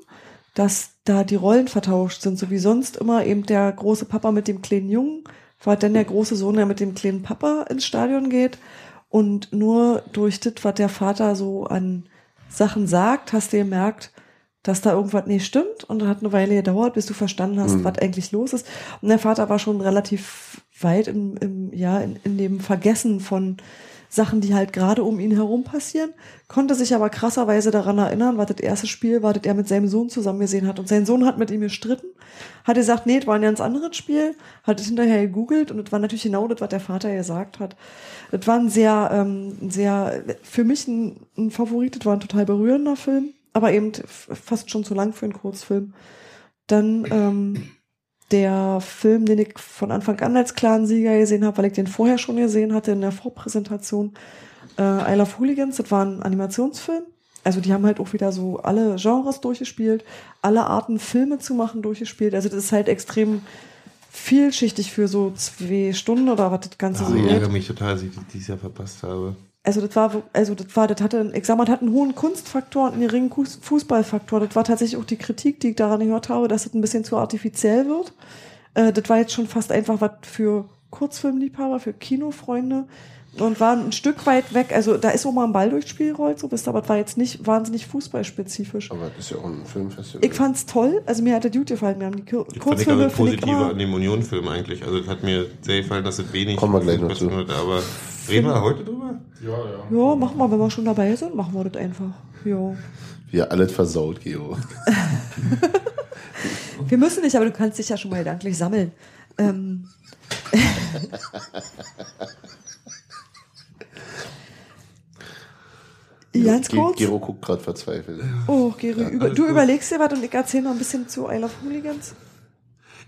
Speaker 5: dass da die Rollen vertauscht sind, so wie sonst immer eben der große Papa mit dem kleinen Jungen, war dann der große Sohn, der mit dem kleinen Papa ins Stadion geht. Und nur durch das, was der Vater so an Sachen sagt, hast du gemerkt, dass da irgendwas nicht stimmt. Und das hat eine Weile gedauert, bis du verstanden hast,
Speaker 4: Mhm.
Speaker 5: was eigentlich los ist. Und der Vater war schon relativ weit im, im ja, in, in dem Vergessen von Sachen, die halt gerade um ihn herum passieren, konnte sich aber krasserweise daran erinnern, was das erste Spiel war, das er mit seinem Sohn zusammen gesehen hat. Und sein Sohn hat mit ihm gestritten, hat gesagt, nee, das war ein ganz anderes Spiel, hat es hinterher gegoogelt und das war natürlich genau das, was der Vater gesagt hat. Das war ein sehr, ähm, sehr, für mich ein, ein Favorit, das war ein total berührender Film, aber eben fast schon zu lang für einen Kurzfilm. Dann ähm, der Film, den ich von Anfang an als klaren Sieger gesehen habe, weil ich den vorher schon gesehen hatte in der Vorpräsentation, äh, I Love Hooligans, das war ein Animationsfilm. Also die haben halt auch wieder so alle Genres durchgespielt, alle Arten Filme zu machen durchgespielt. Also das ist halt extrem vielschichtig für so zwei Stunden oder was das Ganze
Speaker 6: Oh,
Speaker 5: so
Speaker 6: ich ärgere mich total, dass ich das dieses Jahr verpasst habe.
Speaker 5: Also das war, also das war, das hatte, ich sag mal, das hat einen hohen Kunstfaktor und einen geringen Fußballfaktor. Das war tatsächlich auch die Kritik, die ich daran gehört habe, dass das ein bisschen zu artifiziell wird. Äh, das war jetzt schon fast einfach was für Kurzfilmliebhaber, für Kinofreunde und war ein Stück weit weg. Also da ist auch mal ein Ball durchs Spiel gerollt, so bist, aber es war jetzt nicht wahnsinnig fußballspezifisch.
Speaker 4: Aber das ist ja auch ein Filmfestival.
Speaker 5: Ich fand's toll, also mir hat der gut gefallen. Mir haben die Kur-
Speaker 6: Ich fand ich
Speaker 5: Kurzfilme
Speaker 6: das
Speaker 5: finde ich
Speaker 6: Positive
Speaker 5: immer,
Speaker 6: an dem Union-Film eigentlich. Also es hat mir sehr gefallen, dass es wenig
Speaker 4: Kommen wir gleich noch zu.
Speaker 6: Hat, aber reden wir heute drüber?
Speaker 5: ja, machen wir, wenn wir schon dabei sind, machen wir das einfach. Ja.
Speaker 4: Wir alles versaut, Geo.
Speaker 5: Wir müssen nicht, aber du kannst dich ja schon mal gedanklich sammeln. Ähm. Ganz
Speaker 4: Ge-
Speaker 5: kurz.
Speaker 4: Gero guckt gerade verzweifelt.
Speaker 5: Oh, Gero, über, du
Speaker 6: gut.
Speaker 5: überlegst dir was und ich erzähle noch ein bisschen zu I Love Hooligans.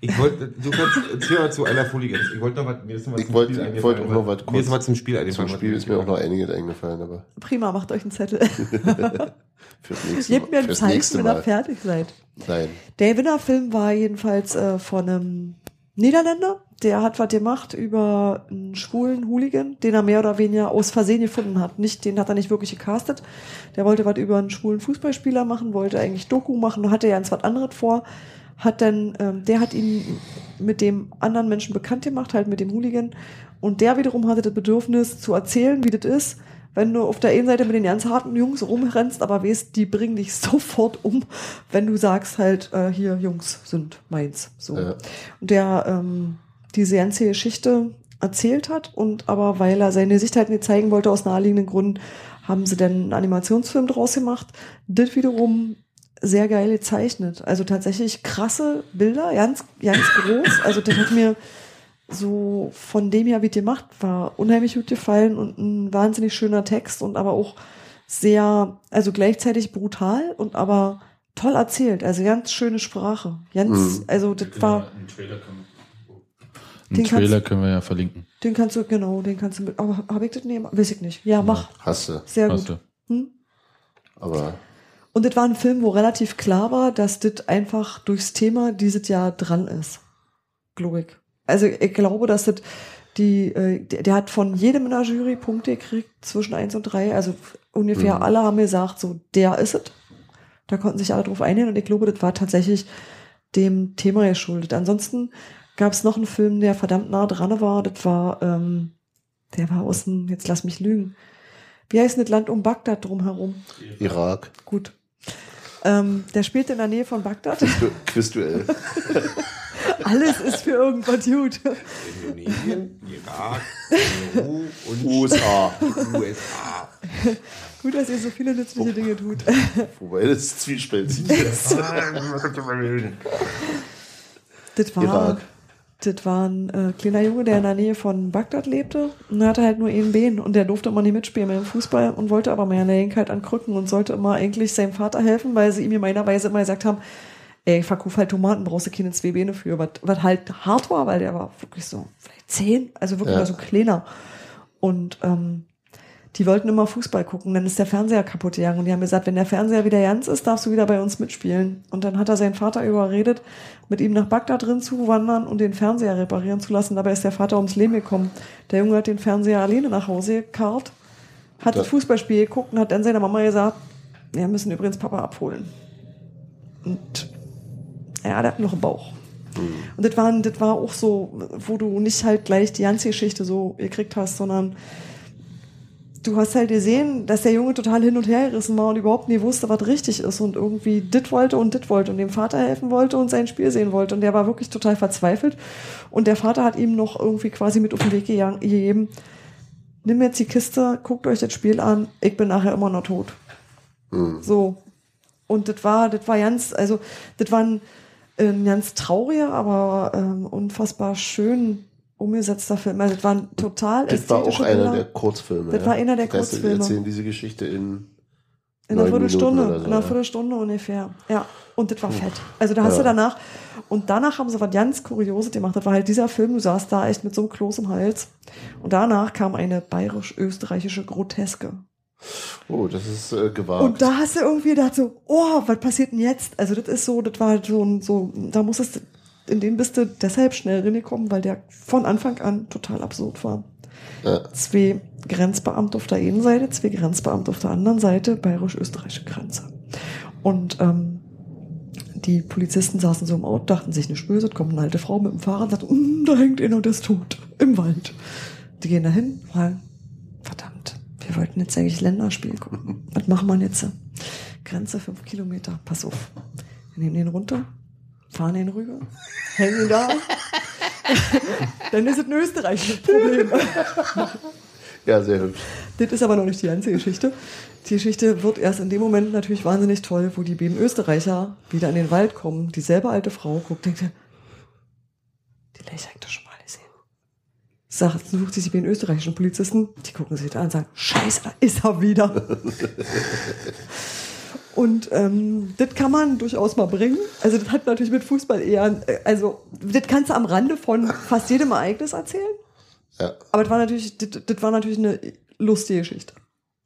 Speaker 6: Ich wollte, du kannst, erzähl mal zu einer Hooligans. Ich wollte noch was, mir ist noch was
Speaker 4: Ich
Speaker 6: zum
Speaker 4: wollte-
Speaker 6: Spiel
Speaker 4: ich wollte auch noch was
Speaker 6: Mir
Speaker 4: kurz-
Speaker 6: ist was zum Spiel eingefallen.
Speaker 4: Zum Spiel ist mir auch noch einiges eingefallen, aber
Speaker 5: Prima, macht euch einen Zettel.
Speaker 4: fürs nächste
Speaker 5: Gebt mir
Speaker 4: Mal.
Speaker 5: ein
Speaker 4: Fürs
Speaker 5: Zeichen, wenn ihr fertig seid.
Speaker 4: Nein.
Speaker 5: Der Winnerfilm war jedenfalls äh, von einem Niederländer, der hat was gemacht über einen schwulen Hooligan, den er mehr oder weniger aus Versehen gefunden hat. Nicht, den hat er nicht wirklich gecastet. Der wollte was über einen schwulen Fußballspieler machen, wollte eigentlich Doku machen, hatte ja ganz was anderes vor. Hat dann, ähm, der hat ihn mit dem anderen Menschen bekannt gemacht, halt mit dem Hooligan. Und der wiederum hatte das Bedürfnis zu erzählen, wie das ist, wenn du auf der einen Seite mit den ganz harten Jungs rumrennst, aber weißt, die bringen dich sofort um, wenn du sagst halt, äh, hier, Jungs sind meins. So.
Speaker 4: Ja.
Speaker 5: Und der ähm, diese ganze Geschichte erzählt hat und aber weil er seine Sicht halt nicht zeigen wollte aus naheliegenden Gründen, haben sie dann einen Animationsfilm draus gemacht. Das wiederum sehr geil gezeichnet. Also tatsächlich krasse Bilder, ganz, ganz groß. Also das hat mir so von dem her, wie die gemacht war, unheimlich gut gefallen und ein wahnsinnig schöner Text und aber auch sehr, also gleichzeitig brutal und aber toll erzählt. Also ganz schöne Sprache. Ganz,
Speaker 4: Mhm.
Speaker 5: also das war,
Speaker 3: Trailer können
Speaker 5: Den
Speaker 3: Trailer können wir ja verlinken.
Speaker 5: den kannst du, genau, den kannst du mit, aber habe ich das nehmen? Weiß ich nicht. Ja, mach.
Speaker 4: Hast du.
Speaker 5: Sehr
Speaker 3: Hast
Speaker 5: gut.
Speaker 3: du.
Speaker 5: Hm?
Speaker 4: Aber
Speaker 5: Und das war ein Film, wo relativ klar war, dass das einfach durchs Thema dieses Jahr dran ist. Glaube ich. Also ich glaube, dass das die, äh, der, der hat von jedem in der Jury Punkte gekriegt zwischen eins und drei. Also ungefähr
Speaker 4: Mhm.
Speaker 5: alle haben gesagt, so der ist es. Da konnten sich alle drauf einigen und ich glaube, das war tatsächlich dem Thema geschuldet. Ansonsten gab es noch einen Film, der verdammt nah dran war. Das war, ähm, der war aus dem, jetzt lass mich lügen. Wie heißt denn das Land um Bagdad drumherum?
Speaker 4: Irak,
Speaker 5: Gut. Ähm, der spielt in der Nähe von Bagdad.
Speaker 4: Du- Quizduell.
Speaker 5: Alles ist für irgendwas gut.
Speaker 6: Indonesien, Irak, Peru und
Speaker 4: USA.
Speaker 6: USA.
Speaker 5: Gut, dass ihr so viele nützliche Dinge tut.
Speaker 4: Wobei das zwiespältig ist.
Speaker 5: Das war,
Speaker 4: Irak.
Speaker 5: Das war ein äh, kleiner Junge, der in der Nähe von Bagdad lebte. Und er hatte halt nur einen Bein und der durfte immer nicht mitspielen mit dem Fußball und wollte aber mehr Längigkeit an Krücken und sollte immer eigentlich seinem Vater helfen, weil sie ihm in meiner Weise immer gesagt haben, ey, verkauf halt Tomaten, brauchst du keine zwei Beine für. Was, was halt hart war, weil der war wirklich so, vielleicht zehn, also wirklich
Speaker 4: Ja.
Speaker 5: mal so kleiner. Und ähm, die wollten immer Fußball gucken, dann ist der Fernseher kaputt gegangen und die haben gesagt, wenn der Fernseher wieder ganz ist, darfst du wieder bei uns mitspielen. Und dann hat er seinen Vater überredet, mit ihm nach Bagdad drin zu wandern und den Fernseher reparieren zu lassen. Dabei ist der Vater ums Leben gekommen. Der Junge hat den Fernseher alleine nach Hause gekarrt, hat das
Speaker 4: Ja.
Speaker 5: Fußballspiel geguckt und hat dann seiner Mama gesagt, wir müssen übrigens Papa abholen. Und ja, der hat noch einen Bauch. Und das war, das war auch so, wo du nicht halt gleich die ganze Geschichte so gekriegt hast, sondern du hast halt gesehen, dass der Junge total hin und her gerissen war und überhaupt nie wusste, was richtig ist und irgendwie dit wollte und dit wollte und dem Vater helfen wollte und sein Spiel sehen wollte. Und der war wirklich total verzweifelt. Und der Vater hat ihm noch irgendwie quasi mit auf den Weg gegeben, nimm jetzt die Kiste, guckt euch das Spiel an, ich bin nachher immer noch tot. So. Und das war, das war ganz, also, das war ein, ein ganz trauriger, aber ähm, unfassbar schön umgesetzter Film. Also, das waren total
Speaker 4: Das war auch einer der Kurzfilme.
Speaker 5: Das war einer der
Speaker 4: Das heißt,
Speaker 5: Kurzfilme.
Speaker 4: Die erzählen diese Geschichte in
Speaker 5: In einer Viertelstunde,
Speaker 4: so,
Speaker 5: in einer
Speaker 4: ja.
Speaker 5: Viertelstunde ungefähr. Ja, und das war fett. Also da hast
Speaker 4: Ja.
Speaker 5: du danach, und danach haben sie was ganz Kurioses gemacht. Das war halt dieser Film, du saßt da echt mit so einem Kloß im Hals. Und danach kam eine bayerisch-österreichische Groteske.
Speaker 4: Oh, das ist äh, gewagt.
Speaker 5: Und da hast du irgendwie gedacht so, oh, was passiert denn jetzt? Also das ist so, das war halt so, ein- so da musstest du, in den bist du deshalb schnell reingekommen, weil der von Anfang an total absurd war.
Speaker 4: ja.
Speaker 5: Zwei Grenzbeamte auf der einen Seite, zwei Grenzbeamte auf der anderen Seite, bayerisch-österreichische Grenze. Und ähm, die Polizisten saßen so im Auto, dachten sich nicht böse, kommt eine alte Frau mit dem Fahrrad und sagt, "Mm, da hängt einer der ist tot, im Wald. Die gehen dahin, fragen, verdammt, wir wollten jetzt eigentlich Länderspiel gucken. Was machen wir jetzt? Grenze fünf Kilometer, pass auf. Wir nehmen den runter, fahren den rüber, hängen ihn da. Dann ist es ein österreichisches Problem.
Speaker 4: ja, sehr hübsch.
Speaker 5: Das ist aber noch nicht die ganze Geschichte. Die Geschichte wird erst in dem Moment natürlich wahnsinnig toll, wo die beiden Österreicher wieder in den Wald kommen. Dieselbe alte Frau guckt, denkt, die Leiche hängt doch schon mal gesehen. Sagt, sucht sich die beiden österreichischen Polizisten, die gucken sich da an und sagen, scheiße, da ist er wieder. Und ähm, das kann man durchaus mal bringen. Also das hat natürlich mit Fußball eher, äh, also das kannst du am Rande von fast jedem Ereignis erzählen.
Speaker 4: Ja.
Speaker 5: Aber das war natürlich, das, das war natürlich eine lustige Geschichte.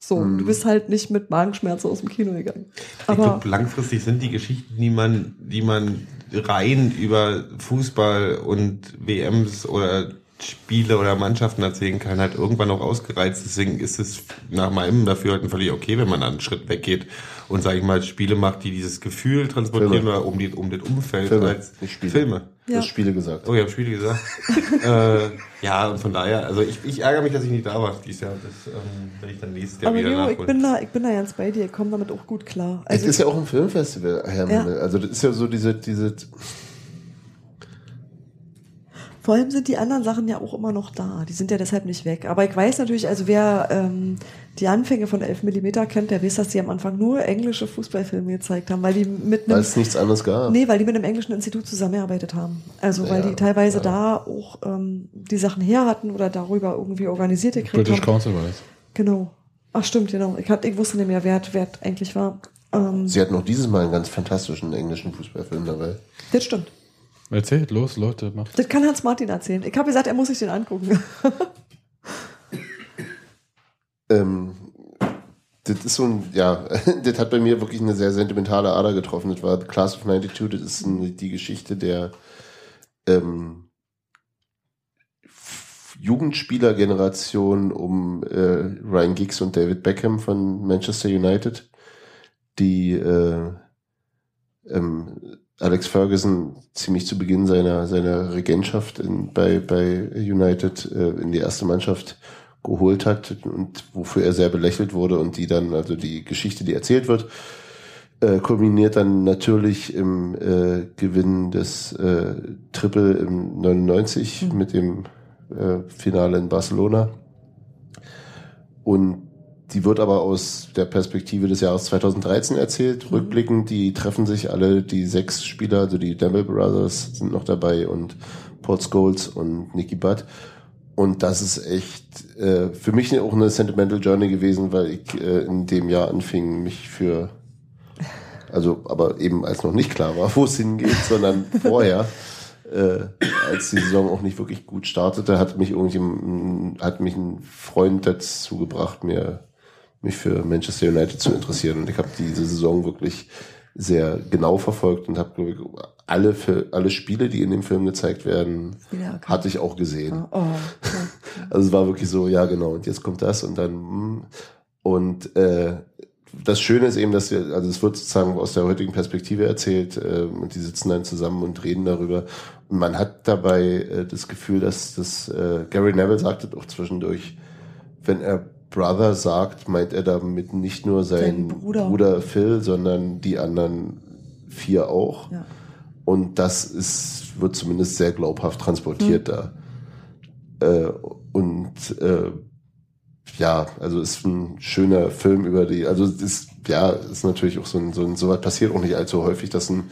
Speaker 5: So,
Speaker 4: Mhm.
Speaker 5: du bist halt nicht mit Magenschmerzen aus dem Kino gegangen.
Speaker 6: Ich
Speaker 5: Aber
Speaker 6: glaube, langfristig sind die Geschichten, die man, die man rein über Fußball und WMs oder Spiele oder Mannschaften erzählen kann, halt irgendwann auch ausgereizt. Deswegen ist es nach meinem Dafürhalten völlig okay, wenn man einen Schritt weggeht und, sage ich mal, Spiele macht, die dieses Gefühl transportieren
Speaker 4: Filme.
Speaker 6: oder um, die, um das Umfeld
Speaker 4: Filme,
Speaker 6: als
Speaker 4: nicht Spiele.
Speaker 6: Filme.
Speaker 4: Du
Speaker 5: Ja.
Speaker 4: hast Spiele gesagt.
Speaker 6: Oh, ich habe Spiele gesagt. äh, ja, und von daher, also ich, ich ärgere mich, dass ich nicht da war dieses Jahr. Das ähm, werde ich dann nächstes Jahr
Speaker 5: Aber
Speaker 6: wieder
Speaker 5: Leo, ich bin da, ich bin da ganz bei dir, ich komme damit auch gut klar.
Speaker 4: Es
Speaker 5: Also
Speaker 4: ist ja auch ein Filmfestival, Herr
Speaker 5: Ja.
Speaker 4: Also das ist ja so diese, diese
Speaker 5: Vor allem sind die anderen Sachen ja auch immer noch da. Die sind ja deshalb nicht weg. Aber ich weiß natürlich, also wer ähm, die Anfänge von 11 mm kennt, der weiß, dass die am Anfang nur englische Fußballfilme gezeigt haben, weil die mit
Speaker 4: weil
Speaker 5: einem
Speaker 4: es nichts anderes gab.
Speaker 5: Nee, weil die mit einem englischen Institut zusammengearbeitet haben. Also weil
Speaker 4: Ja,
Speaker 5: die teilweise
Speaker 4: ja.
Speaker 5: da auch ähm, die Sachen her hatten oder darüber irgendwie organisiert gekriegt
Speaker 3: British
Speaker 5: haben.
Speaker 3: Council war das.
Speaker 5: Genau. Ach stimmt, genau. Ich, hat, ich wusste nicht mehr, wer, wer es eigentlich war. Ähm,
Speaker 4: Sie hatten auch dieses Mal einen ganz fantastischen englischen Fußballfilm dabei.
Speaker 5: das stimmt.
Speaker 3: Erzählt los, Leute, macht.
Speaker 5: Das kann Hans Martin erzählen. Ich habe gesagt, er muss sich den angucken.
Speaker 4: Ähm, das ist so ein, ja, das hat bei mir wirklich eine sehr sentimentale Ader getroffen. Das war The Class of 92, das ist ein, die Geschichte der ähm, Jugendspielergeneration um äh, Ryan Giggs und David Beckham von Manchester United, die äh, ähm, Alex Ferguson ziemlich zu Beginn seiner, seiner Regentschaft in, bei, bei United äh, in die erste Mannschaft geholt hat und wofür er sehr belächelt wurde und die dann, also die Geschichte, die erzählt wird, äh, kulminiert dann natürlich im äh, Gewinn des äh, Triple im 99 mit dem äh, Finale in Barcelona. Und die wird aber aus der Perspektive des Jahres 2013 erzählt. Rückblickend, die treffen sich alle, die sechs Spieler, also die Devil Brothers sind noch dabei und Paul Scholes und Nicky Butt. Und das ist echt äh, für mich auch eine Sentimental Journey gewesen, weil ich äh, in dem Jahr anfing, mich für, also aber eben als noch nicht klar war, wo es hingeht, sondern vorher, äh, als die Saison auch nicht wirklich gut startete, hat mich irgendwie hat mich ein Freund dazu gebracht, mir mich für Manchester United zu interessieren. Und ich habe diese Saison wirklich sehr genau verfolgt und habe glaube ich, alle für alle Spiele, die in dem Film gezeigt werden,
Speaker 5: Ja, okay.
Speaker 4: hatte ich auch gesehen.
Speaker 5: Oh,
Speaker 4: Also es war wirklich so, ja genau, und jetzt kommt das und dann hm. und äh, das Schöne ist eben, dass wir, also es wird sozusagen aus der heutigen Perspektive erzählt äh, und die sitzen dann zusammen und reden darüber. Und man hat dabei äh, das Gefühl, dass das äh, Gary Neville sagte doch zwischendurch, wenn er Brother sagt, meint er damit nicht nur seinen
Speaker 5: Seinen Bruder.
Speaker 4: Bruder Phil, sondern die anderen vier auch.
Speaker 5: ja.
Speaker 4: Und das ist, wird zumindest sehr glaubhaft transportiert da. Äh, und äh, ja, also ist ein schöner Film über die, also es ist, ja, ist natürlich auch so ein, so ein, sowas passiert auch nicht allzu häufig, dass ein,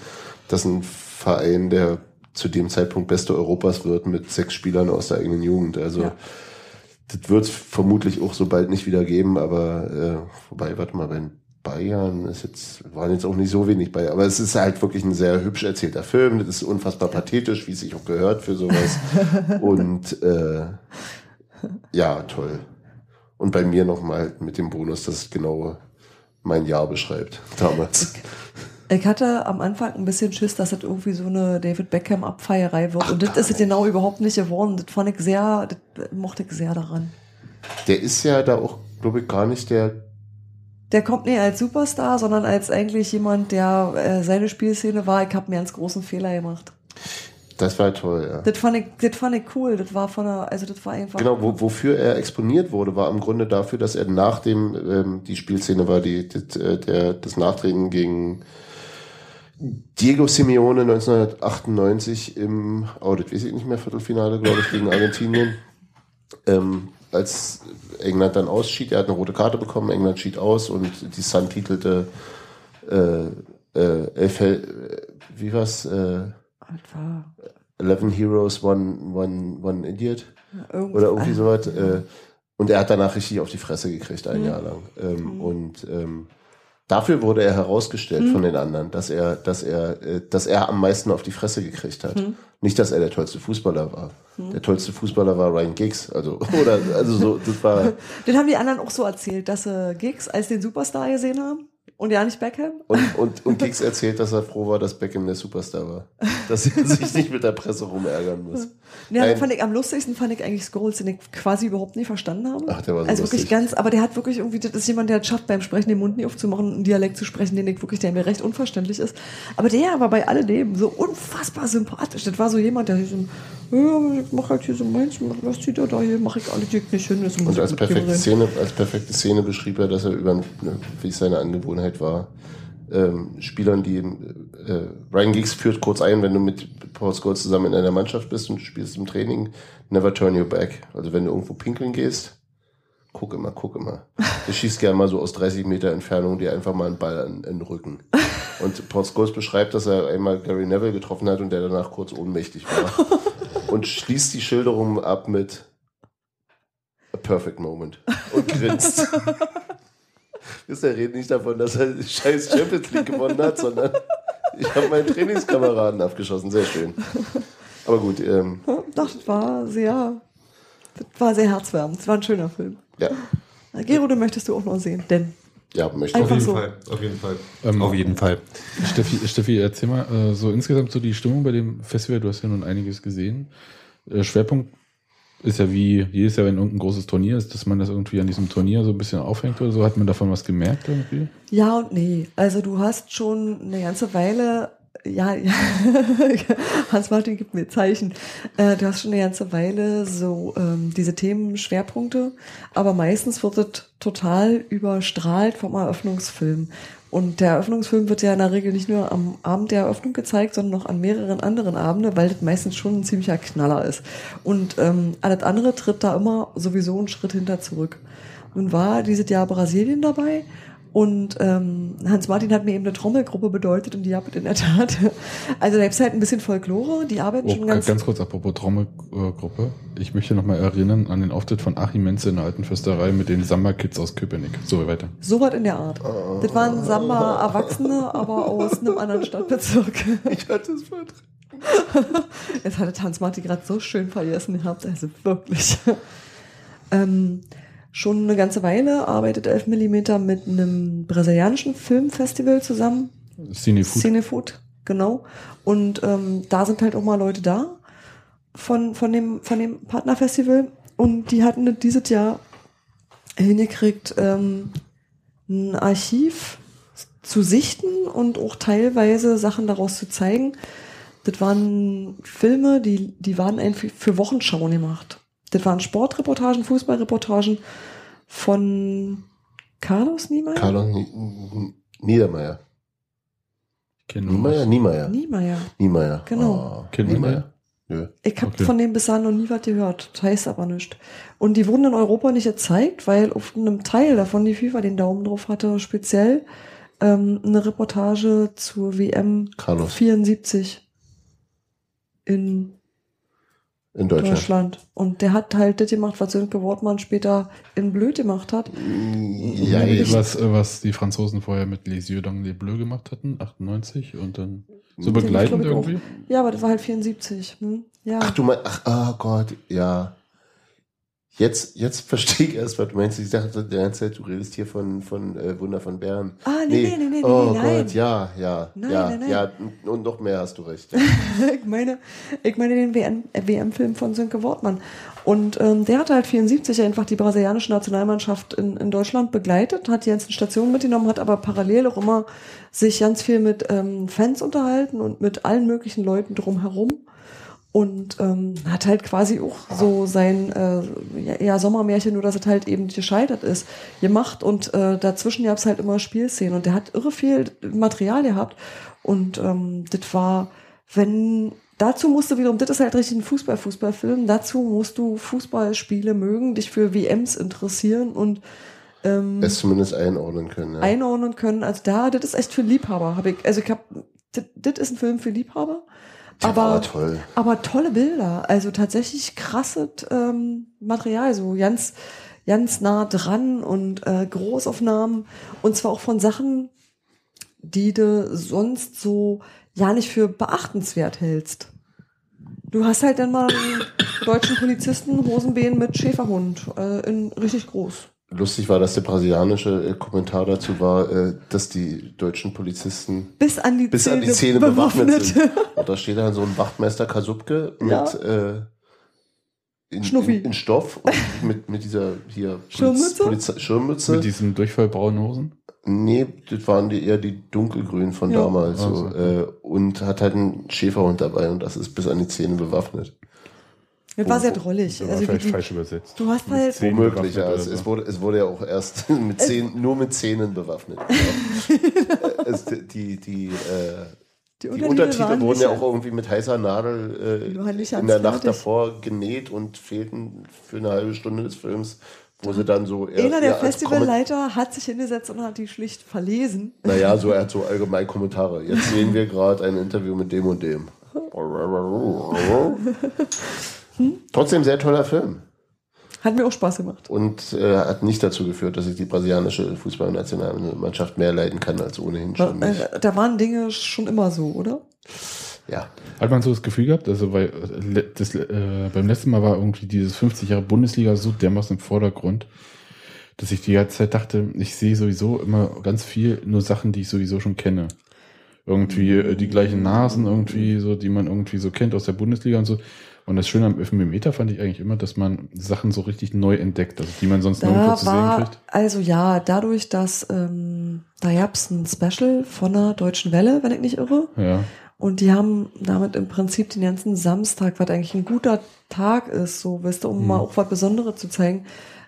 Speaker 4: dass ein Verein, der zu dem Zeitpunkt Beste Europas wird, mit sechs Spielern aus der eigenen Jugend. Also
Speaker 5: Ja.
Speaker 4: Das wird es vermutlich auch so bald nicht wieder geben, aber äh, wobei, warte mal, bei Bayern ist jetzt, waren jetzt auch nicht so wenig bei, aber es ist halt wirklich ein sehr hübsch erzählter Film. Das ist unfassbar pathetisch, wie es sich auch gehört für sowas. Und äh, ja, toll. Und bei mir nochmal mit dem Bonus, dass es genau mein Jahr beschreibt, damals.
Speaker 5: Ich hatte am Anfang ein bisschen Schiss, dass das irgendwie so eine David Beckham Abfeierei wird. und das ist es genau überhaupt nicht geworden. Das fand ich sehr, das mochte ich sehr daran.
Speaker 4: Der ist ja da auch, glaube ich, gar nicht der
Speaker 5: Der kommt nicht als Superstar, sondern als eigentlich jemand, der äh, seine Spielszene war. Ich habe mir einen ganz großen Fehler gemacht.
Speaker 4: Das war toll, ja.
Speaker 5: Das fand ich, das fand ich cool. Das war von der, also das war einfach.
Speaker 4: Genau, wo, wofür er exponiert wurde, war im Grunde dafür, dass er nach dem, ähm, die Spielszene war, die, das, äh, der, das Nachtreten gegen Diego Simeone 1998 im, oh, das weiß ich nicht mehr, Viertelfinale, glaube ich, gegen Argentinien. Ähm, als England dann ausschied, er hat eine rote Karte bekommen, England schied aus und die Sun titelte äh, äh, elf, Hel- äh, wie war's, äh, 11 Heroes, One, one, one Idiot
Speaker 5: irgendwie,
Speaker 4: oder irgendwie sowas. Äh, und er hat danach richtig auf die Fresse gekriegt, ein Jahr lang. Ähm, Und ähm, dafür wurde er herausgestellt von den anderen, dass er, dass er, äh, dass er am meisten auf die Fresse gekriegt hat. Nicht, dass er der tollste Fußballer war. Der tollste Fußballer war Ryan Giggs, also oder also so, das war
Speaker 5: Das haben die anderen auch so erzählt, dass sie Gigs als den Superstar gesehen haben. Und ja nicht Beckham?
Speaker 4: Und, und, und Giggs erzählt, dass er froh war, dass Beckham der Superstar war. Dass er sich nicht mit der Presse rumärgern muss.
Speaker 5: Ja,
Speaker 4: Nein.
Speaker 5: fand ich, am lustigsten fand ich eigentlich Scholes, den ich quasi überhaupt nie verstanden habe.
Speaker 4: Ach, der war so
Speaker 5: Also wirklich
Speaker 4: lustig.
Speaker 5: ganz, aber der hat wirklich irgendwie, das ist jemand, der es schafft, beim Sprechen den Mund nie aufzumachen und einen Dialekt zu sprechen, den ich wirklich, der mir recht unverständlich ist. Aber der war bei alledem so unfassbar sympathisch. Das war so jemand, der so, ja, ich mach halt hier so meins, was zieht er da hier, mach ich alle Dick nicht hin.
Speaker 4: Und als perfekte. Szene, als perfekte Szene beschrieb er, dass er über, ne, wie seine Angewohnheit war, ähm, Spielern, die äh, Ryan Giggs führt kurz ein, wenn du mit Paul Scholes zusammen in einer Mannschaft bist und spielst im Training, never turn your back. Also wenn du irgendwo pinkeln gehst, guck immer, guck immer. Du schießt gerne mal so aus 30 Meter Entfernung dir einfach mal einen Ball an, in den Rücken. Und Paul Scholes beschreibt, dass er einmal Gary Neville getroffen hat und der danach kurz ohnmächtig war. Und schließt die Schilderung ab mit A perfect moment. Und grinst. Wisst ihr, redet nicht davon, dass er scheiß Champions League gewonnen hat, sondern ich habe meinen Trainingskameraden abgeschossen. Sehr schön. Aber gut, ähm,
Speaker 5: das war sehr, das war sehr herzwärmend. Das war ein schöner Film.
Speaker 4: ja.
Speaker 5: Gero, den möchtest du auch noch sehen, denn
Speaker 4: Ja, möchte
Speaker 5: Einfach
Speaker 6: Auf jeden
Speaker 5: so.
Speaker 6: Fall. Auf jeden Fall.
Speaker 3: Ähm,
Speaker 6: auf jeden Fall.
Speaker 3: Steffi, Steffi, erzähl mal, äh, so insgesamt so die Stimmung bei dem Festival, du hast ja nun einiges gesehen. Äh, Schwerpunkt ist ja wie jedes Jahr, wenn irgendein großes Turnier ist, dass man das irgendwie an diesem Turnier so ein bisschen aufhängt oder so. Hat man davon was gemerkt irgendwie?
Speaker 5: Ja und nee. Also du hast schon eine ganze Weile, ja, ja Hans-Martin gibt mir Zeichen. Äh, du hast schon eine ganze Weile so ähm, diese Themenschwerpunkte, aber meistens wird es total überstrahlt vom Eröffnungsfilm. Und der Eröffnungsfilm wird ja in der Regel nicht nur am Abend der Eröffnung gezeigt, sondern noch an mehreren anderen Abenden, weil das meistens schon ein ziemlicher Knaller ist. Und ähm, alles andere tritt da immer sowieso einen Schritt hinter zurück. Nun war dieses Jahr Brasilien dabei und ähm, Hans-Martin hat mir eben eine Trommelgruppe bedeutet und die habe ich in der Tat. Also da gibt's halt ein bisschen Folklore, die arbeiten
Speaker 3: Oh,
Speaker 5: schon
Speaker 3: ganz,
Speaker 5: ganz...
Speaker 3: kurz, apropos Trommelgruppe. Ich möchte noch mal erinnern an den Auftritt von Achim Menze in der alten Fürsterei mit den Samba-Kids aus Köpenick. So, weiter.
Speaker 5: So was in der Art. Das waren Samba-Erwachsene, aber aus einem anderen Stadtbezirk.
Speaker 4: Ich hatte es verdrängt.
Speaker 5: Jetzt hatte Hans-Martin gerade so schön vergessen gehabt, also wirklich. ähm, schon eine ganze Weile arbeitet 11 mm mit einem brasilianischen Filmfestival zusammen.
Speaker 3: Cinefood.
Speaker 5: Cinefood, genau. Und ähm, da sind halt auch mal Leute da von, von, dem, von dem Partnerfestival. Und die hatten dieses Jahr hingekriegt, ähm, ein Archiv zu sichten und auch teilweise Sachen daraus zu zeigen. Das waren Filme, die, die waren einfach für Wochenschauen gemacht. Das waren Sportreportagen, Fußballreportagen von Carlos Niemeyer?
Speaker 4: Carlos Niedermeyer. Niemeyer? Niemeyer.
Speaker 5: Niemeyer.
Speaker 4: Niemeyer.
Speaker 5: Genau.
Speaker 4: Oh, Niemeyer? Nö.
Speaker 5: Ich habe
Speaker 3: Okay.
Speaker 5: von dem bis dahin noch nie was gehört. Das heißt aber nicht. Und die wurden in Europa nicht gezeigt, weil auf einem Teil davon die FIFA den Daumen drauf hatte, speziell ähm, eine Reportage zur WM
Speaker 4: Carlos.
Speaker 5: 74 in
Speaker 4: In Deutschland.
Speaker 5: Deutschland. Und der hat halt das gemacht, was Sönke Wortmann später in Blöd gemacht hat.
Speaker 4: Ja,
Speaker 3: was, was die Franzosen vorher mit Les Yeux dans les Bleus gemacht hatten, 98 und dann so
Speaker 4: Den
Speaker 3: begleitend
Speaker 5: ich auch.
Speaker 3: irgendwie.
Speaker 5: Ja, aber das war halt 74. Hm? Ja.
Speaker 4: ach du meinst, ach, oh Gott, ja. Jetzt, jetzt verstehe ich erst, was du meinst. Ich dachte die ganze Zeit, du redest hier von, von äh, Wunder von Bern.
Speaker 5: ah, nee, nee, nee, nee,
Speaker 4: oh
Speaker 5: nee.
Speaker 4: Gott, ja, ja,
Speaker 5: Nein,
Speaker 4: ja,
Speaker 5: nein, nein.
Speaker 4: ja, und noch mehr hast du recht. Ja.
Speaker 5: ich meine, ich meine den WM, äh, WM-Film von Sönke Wortmann. Und ähm, der hatte halt 74 einfach die brasilianische Nationalmannschaft in, in Deutschland begleitet, hat die ganzen Stationen mitgenommen, hat aber parallel auch immer sich ganz viel mit ähm, Fans unterhalten und mit allen möglichen Leuten drumherum. Und ähm, hat halt quasi auch so sein äh, ja, ja, Sommermärchen, nur dass es halt eben gescheitert ist, gemacht. Und äh, dazwischen gab es halt immer Spielszenen. Und der hat irre viel Material gehabt. Und ähm, das war, wenn dazu musst du wiederum, das ist halt richtig ein Fußball-Fußballfilm, dazu musst du Fußballspiele mögen, dich für WMs interessieren und ähm,
Speaker 4: Es zumindest einordnen können. Ja.
Speaker 5: einordnen können. Also da, das ist echt für Liebhaber. Hab ich, also ich hab, das, das ist ein Film für Liebhaber. Aber,
Speaker 4: toll.
Speaker 5: aber tolle Bilder. Also tatsächlich krasses ähm, Material, so ganz, ganz nah dran und äh, Großaufnahmen. Und zwar auch von Sachen, die du sonst so ja nicht für beachtenswert hältst. Du hast halt dann mal einen deutschen Polizisten, Hosenbein mit Schäferhund, äh, in richtig groß.
Speaker 4: Lustig war, dass der brasilianische äh, Kommentar dazu war, äh, dass die deutschen Polizisten
Speaker 5: Bis an die
Speaker 4: bis
Speaker 5: Zähne,
Speaker 4: an die Zähne bewaffnet, sind. Und da steht dann so ein Wachtmeister Kasubke mit
Speaker 5: Ja.
Speaker 4: äh, in,
Speaker 5: Schnuffi.
Speaker 4: in, in Stoff und mit, mit dieser hier
Speaker 5: Schirmmütze?
Speaker 4: Polizei- Schirmmütze.
Speaker 3: Mit diesen durchfallbraunen Hosen.
Speaker 4: Nee, das waren die eher die dunkelgrünen von
Speaker 5: Ja.
Speaker 4: damals. So,
Speaker 3: Also.
Speaker 4: äh, und hat halt einen Schäferhund dabei und das ist bis an die Zähne bewaffnet.
Speaker 5: Das war sehr drollig.
Speaker 3: Das war
Speaker 5: Also
Speaker 3: vielleicht
Speaker 5: die,
Speaker 3: falsch übersetzt.
Speaker 5: du hast halt,
Speaker 4: Womöglich, ja. Es, wurde, es wurde ja auch erst mit Zähnen, nur mit Zähnen bewaffnet. es, die, die, äh,
Speaker 5: die
Speaker 4: die
Speaker 5: Untertitel
Speaker 4: wurden ja auch irgendwie mit heißer Nadel äh, in der Nacht davor genäht und fehlten für eine halbe Stunde des Films, wo sie dann so
Speaker 5: Einer der Festivalleiter hat sich hingesetzt und hat die schlicht verlesen.
Speaker 4: Naja, so er hat so allgemein Kommentare. Jetzt sehen wir gerade ein Interview mit dem und dem. Trotzdem sehr toller Film.
Speaker 5: Hat mir auch Spaß gemacht.
Speaker 4: Und äh, hat nicht dazu geführt, dass ich die brasilianische Fußballnationalmannschaft mehr leiden kann als ohnehin schon. nicht.
Speaker 5: Äh, Da waren Dinge schon immer so, oder?
Speaker 4: Ja.
Speaker 3: Hat man so das Gefühl gehabt, also weil das, äh, beim letzten Mal war irgendwie dieses 50 Jahre Bundesliga so dermaßen im Vordergrund, dass ich die ganze Zeit dachte, ich sehe sowieso immer ganz viel nur Sachen, die ich sowieso schon kenne. Irgendwie äh, die gleichen Nasen irgendwie so, die man irgendwie so kennt aus der Bundesliga und so. Und das Schöne am Elfmeter fand ich eigentlich immer, dass man Sachen so richtig neu entdeckt, also die man sonst nirgendwo
Speaker 5: Da
Speaker 3: zu sehen kriegt.
Speaker 5: also ja, dadurch, dass ähm, da gab's ein Special von der Deutschen Welle, wenn ich nicht irre.
Speaker 3: Ja.
Speaker 5: Und die haben damit im Prinzip den ganzen Samstag, was eigentlich ein guter Tag ist, so, weißt du, um mal auch was Besonderes zu zeigen,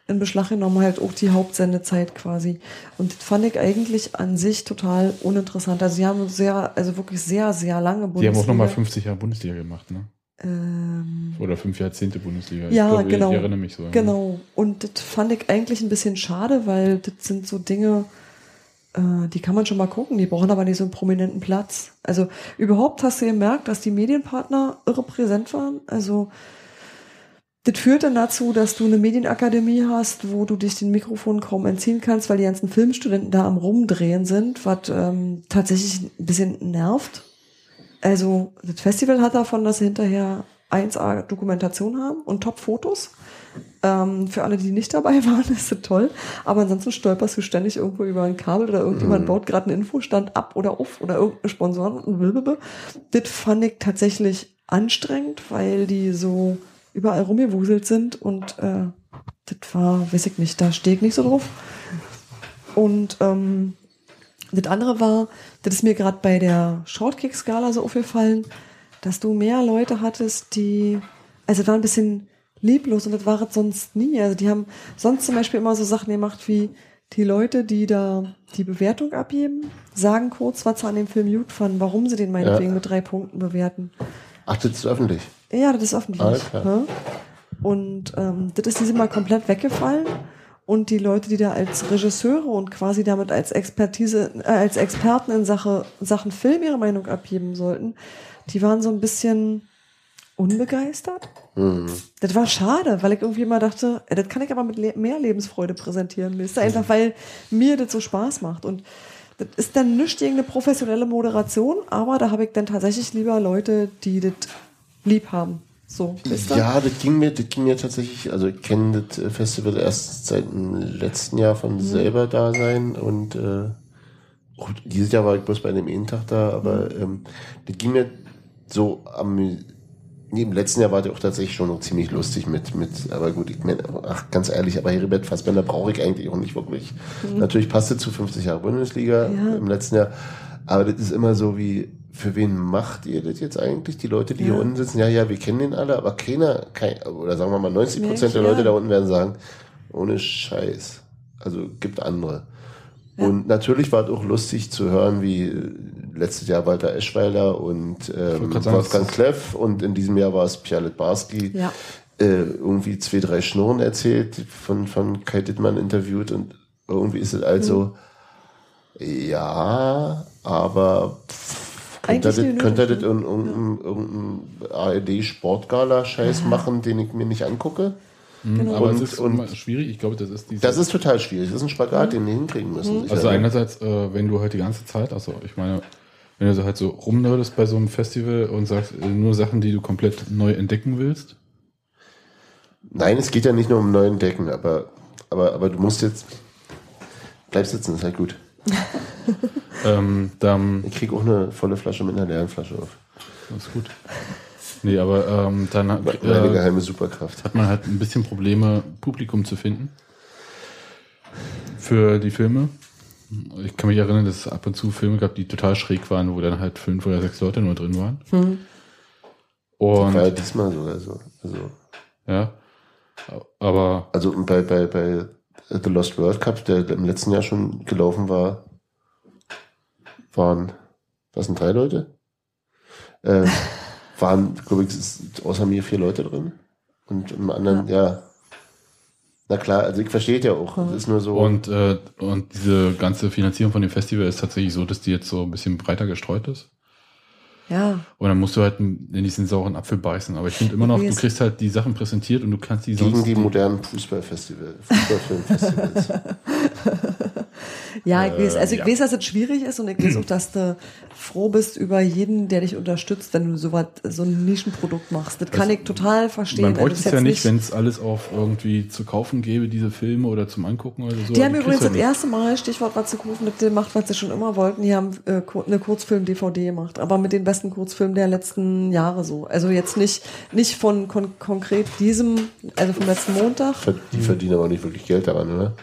Speaker 5: in Beschlag genommen halt auch die Hauptsendezeit quasi. Und das fand ich eigentlich an sich total uninteressant. Also sie haben sehr, also wirklich sehr, sehr lange
Speaker 3: Die haben auch nochmal
Speaker 5: Bundesliga.
Speaker 3: 50 Jahre Bundesliga gemacht, ne?
Speaker 5: Ähm,
Speaker 3: Oder fünf Jahrzehnte Bundesliga.
Speaker 5: Ja,
Speaker 3: ich glaube,
Speaker 5: genau.
Speaker 3: Ich erinnere mich so.
Speaker 5: Genau. Und das fand ich eigentlich ein bisschen schade, weil das sind so Dinge, äh, die kann man schon mal gucken, die brauchen aber nicht so einen prominenten Platz. Also überhaupt hast du gemerkt, dass die Medienpartner irre präsent waren. Also das führt dann dazu, dass du eine Medienakademie hast, wo du dich den Mikrofon kaum entziehen kannst, weil die ganzen Filmstudenten da am Rumdrehen sind, was ähm, tatsächlich ein bisschen nervt. Also das Festival hat davon, dass sie hinterher 1A Dokumentation haben und Top-Fotos. Ähm, für alle, die nicht dabei waren, ist das toll. Aber ansonsten stolperst du ständig irgendwo über ein Kabel oder irgendjemand baut gerade einen Infostand ab oder auf oder irgendeine Sponsoren und blablabla. Das fand ich tatsächlich anstrengend, weil die so überall rumgewuselt sind und äh, das war, weiß ich nicht, da stehe ich nicht so drauf. Und ähm, das andere war, das ist mir gerade bei der Shortkick-Skala so aufgefallen, dass du mehr Leute hattest, die, also das war ein bisschen lieblos und das war es sonst nie. Also die haben sonst zum Beispiel immer so Sachen gemacht wie die Leute, die da die Bewertung abgeben, sagen kurz, was sie an dem Film gut fanden, warum sie den meinetwegen
Speaker 4: Ja.
Speaker 5: mit drei Punkten bewerten.
Speaker 4: Ach, das ist öffentlich.
Speaker 5: Ja, das ist öffentlich. Ne? Und ähm, das ist diesem Mal komplett weggefallen. Und die Leute, die da als Regisseure und quasi damit als Expertise, äh, als Experten in Sache, Sachen Film ihre Meinung abgeben sollten, die waren so ein bisschen unbegeistert.
Speaker 4: Mhm.
Speaker 5: Das war schade, weil ich irgendwie immer dachte, das kann ich aber mit le mehr Lebensfreude präsentieren. Ist einfach, weil mir das so Spaß macht. Und das ist dann nicht gegen eine professionelle Moderation, aber da habe ich dann tatsächlich lieber Leute, die das lieb haben. So?
Speaker 4: Ja, das ging mir, das ging mir tatsächlich, also ich kenne das äh, Festival erst seit dem letzten Jahr von
Speaker 5: Mhm.
Speaker 4: selber da sein und äh, auch dieses Jahr war ich bloß bei dem einen Tag da, aber
Speaker 5: Mhm.
Speaker 4: ähm, das ging mir so am nee, im letzten Jahr war das auch tatsächlich schon noch ziemlich lustig mit, mit, aber gut, ich meine, ach, ganz ehrlich, aber Heribert Fassbender brauche ich eigentlich auch nicht wirklich. Natürlich passte zu 50 Jahre Bundesliga
Speaker 5: Mhm. Ja.
Speaker 4: im letzten Jahr, aber das ist immer so wie, für wen macht ihr das jetzt eigentlich? Die Leute, die
Speaker 5: Ja.
Speaker 4: hier unten sitzen, ja, ja, wir kennen den alle, aber keiner, kein, oder sagen wir mal 90 Prozent der
Speaker 5: Ja.
Speaker 4: Leute da unten werden sagen, ohne Scheiß. Also gibt andere. Und natürlich war es auch lustig zu hören, wie äh, letztes Jahr Walter Eschweiler und ähm, Wolfgang Kleff und in diesem Jahr war es Pierre Litbarski
Speaker 5: Ja.
Speaker 4: äh, irgendwie zwei, drei Schnurren erzählt, von, von Kai Dittmann interviewt und irgendwie ist es also, ja, aber pff, könnt ihr das, könnt ihr das
Speaker 5: nötig,
Speaker 4: in irgendeinem, ARD-Sportgala-Scheiß machen, den ich mir nicht angucke?
Speaker 5: Genau.
Speaker 3: Aber
Speaker 4: Und-
Speaker 3: es ist
Speaker 4: und-
Speaker 3: schwierig. Ich glaube, das ist diese.
Speaker 4: Das ist total schwierig. Das ist ein Spagat, den die hinkriegen müssen.
Speaker 3: also
Speaker 4: sicher.
Speaker 3: einerseits, äh, wenn du halt die ganze Zeit, also ich meine, wenn du so halt so rumnördest bei so einem Festival und sagst äh, nur Sachen, die du komplett neu entdecken willst.
Speaker 4: Nein, es geht ja nicht nur um neuen Decken, aber aber, aber du musst jetzt. Bleib sitzen, ist halt gut.
Speaker 3: Ähm, dann,
Speaker 4: Ich krieg auch eine volle Flasche mit einer leeren Flasche auf.
Speaker 3: das ist gut. Nee, aber ähm, dann
Speaker 4: Meine
Speaker 3: äh,
Speaker 4: geheime Superkraft.
Speaker 3: hat man halt ein bisschen Probleme, Publikum zu finden. Für die Filme. Ich kann mich erinnern, dass es ab und zu Filme gab, die total schräg waren, wo dann halt fünf oder sechs Leute nur drin waren. Und
Speaker 4: War ja diesmal sogar so. Also,
Speaker 3: ja. Aber
Speaker 4: also bei, bei, bei The Lost World Cup, der im letzten Jahr schon gelaufen war, waren, was sind drei Leute? Äh, waren, glaube ich, außer mir vier Leute drin. Und im anderen, ja. Na klar, also ich verstehe ja auch. Das ist nur so.
Speaker 3: Und, äh, und diese ganze Finanzierung von dem Festival ist tatsächlich so, dass die jetzt so ein bisschen breiter gestreut ist.
Speaker 5: Ja,
Speaker 3: Und dann musst du halt in diesen sauren Apfel beißen. Aber ich finde immer noch, du kriegst halt die Sachen präsentiert und du kannst die
Speaker 4: gegen
Speaker 3: sonst.
Speaker 4: die modernen Fußballfestival, Fußballfilmfestivals.
Speaker 5: ja, ich weiß, also ich
Speaker 3: ja.
Speaker 5: weiß, dass es schwierig ist und ich weiß auch, dass du froh bist über jeden, der dich unterstützt, wenn du so was, so ein Nischenprodukt machst. Das kann ich total verstehen.
Speaker 3: Man
Speaker 5: Also
Speaker 3: bräuchte
Speaker 5: das
Speaker 3: es ja nicht, wenn es alles auf irgendwie zu kaufen gäbe, diese Filme oder zum Angucken oder so.
Speaker 5: Die haben übrigens das erste Mal, Stichwort was zu kaufen, das gemacht, was sie schon immer wollten. Die haben äh, eine Kurzfilm-DVD gemacht, aber mit den besten Kurzfilmen der letzten Jahre so. Also jetzt nicht, nicht von kon konkret diesem, also vom letzten Montag,
Speaker 4: Die verdienen aber nicht wirklich Geld daran, oder?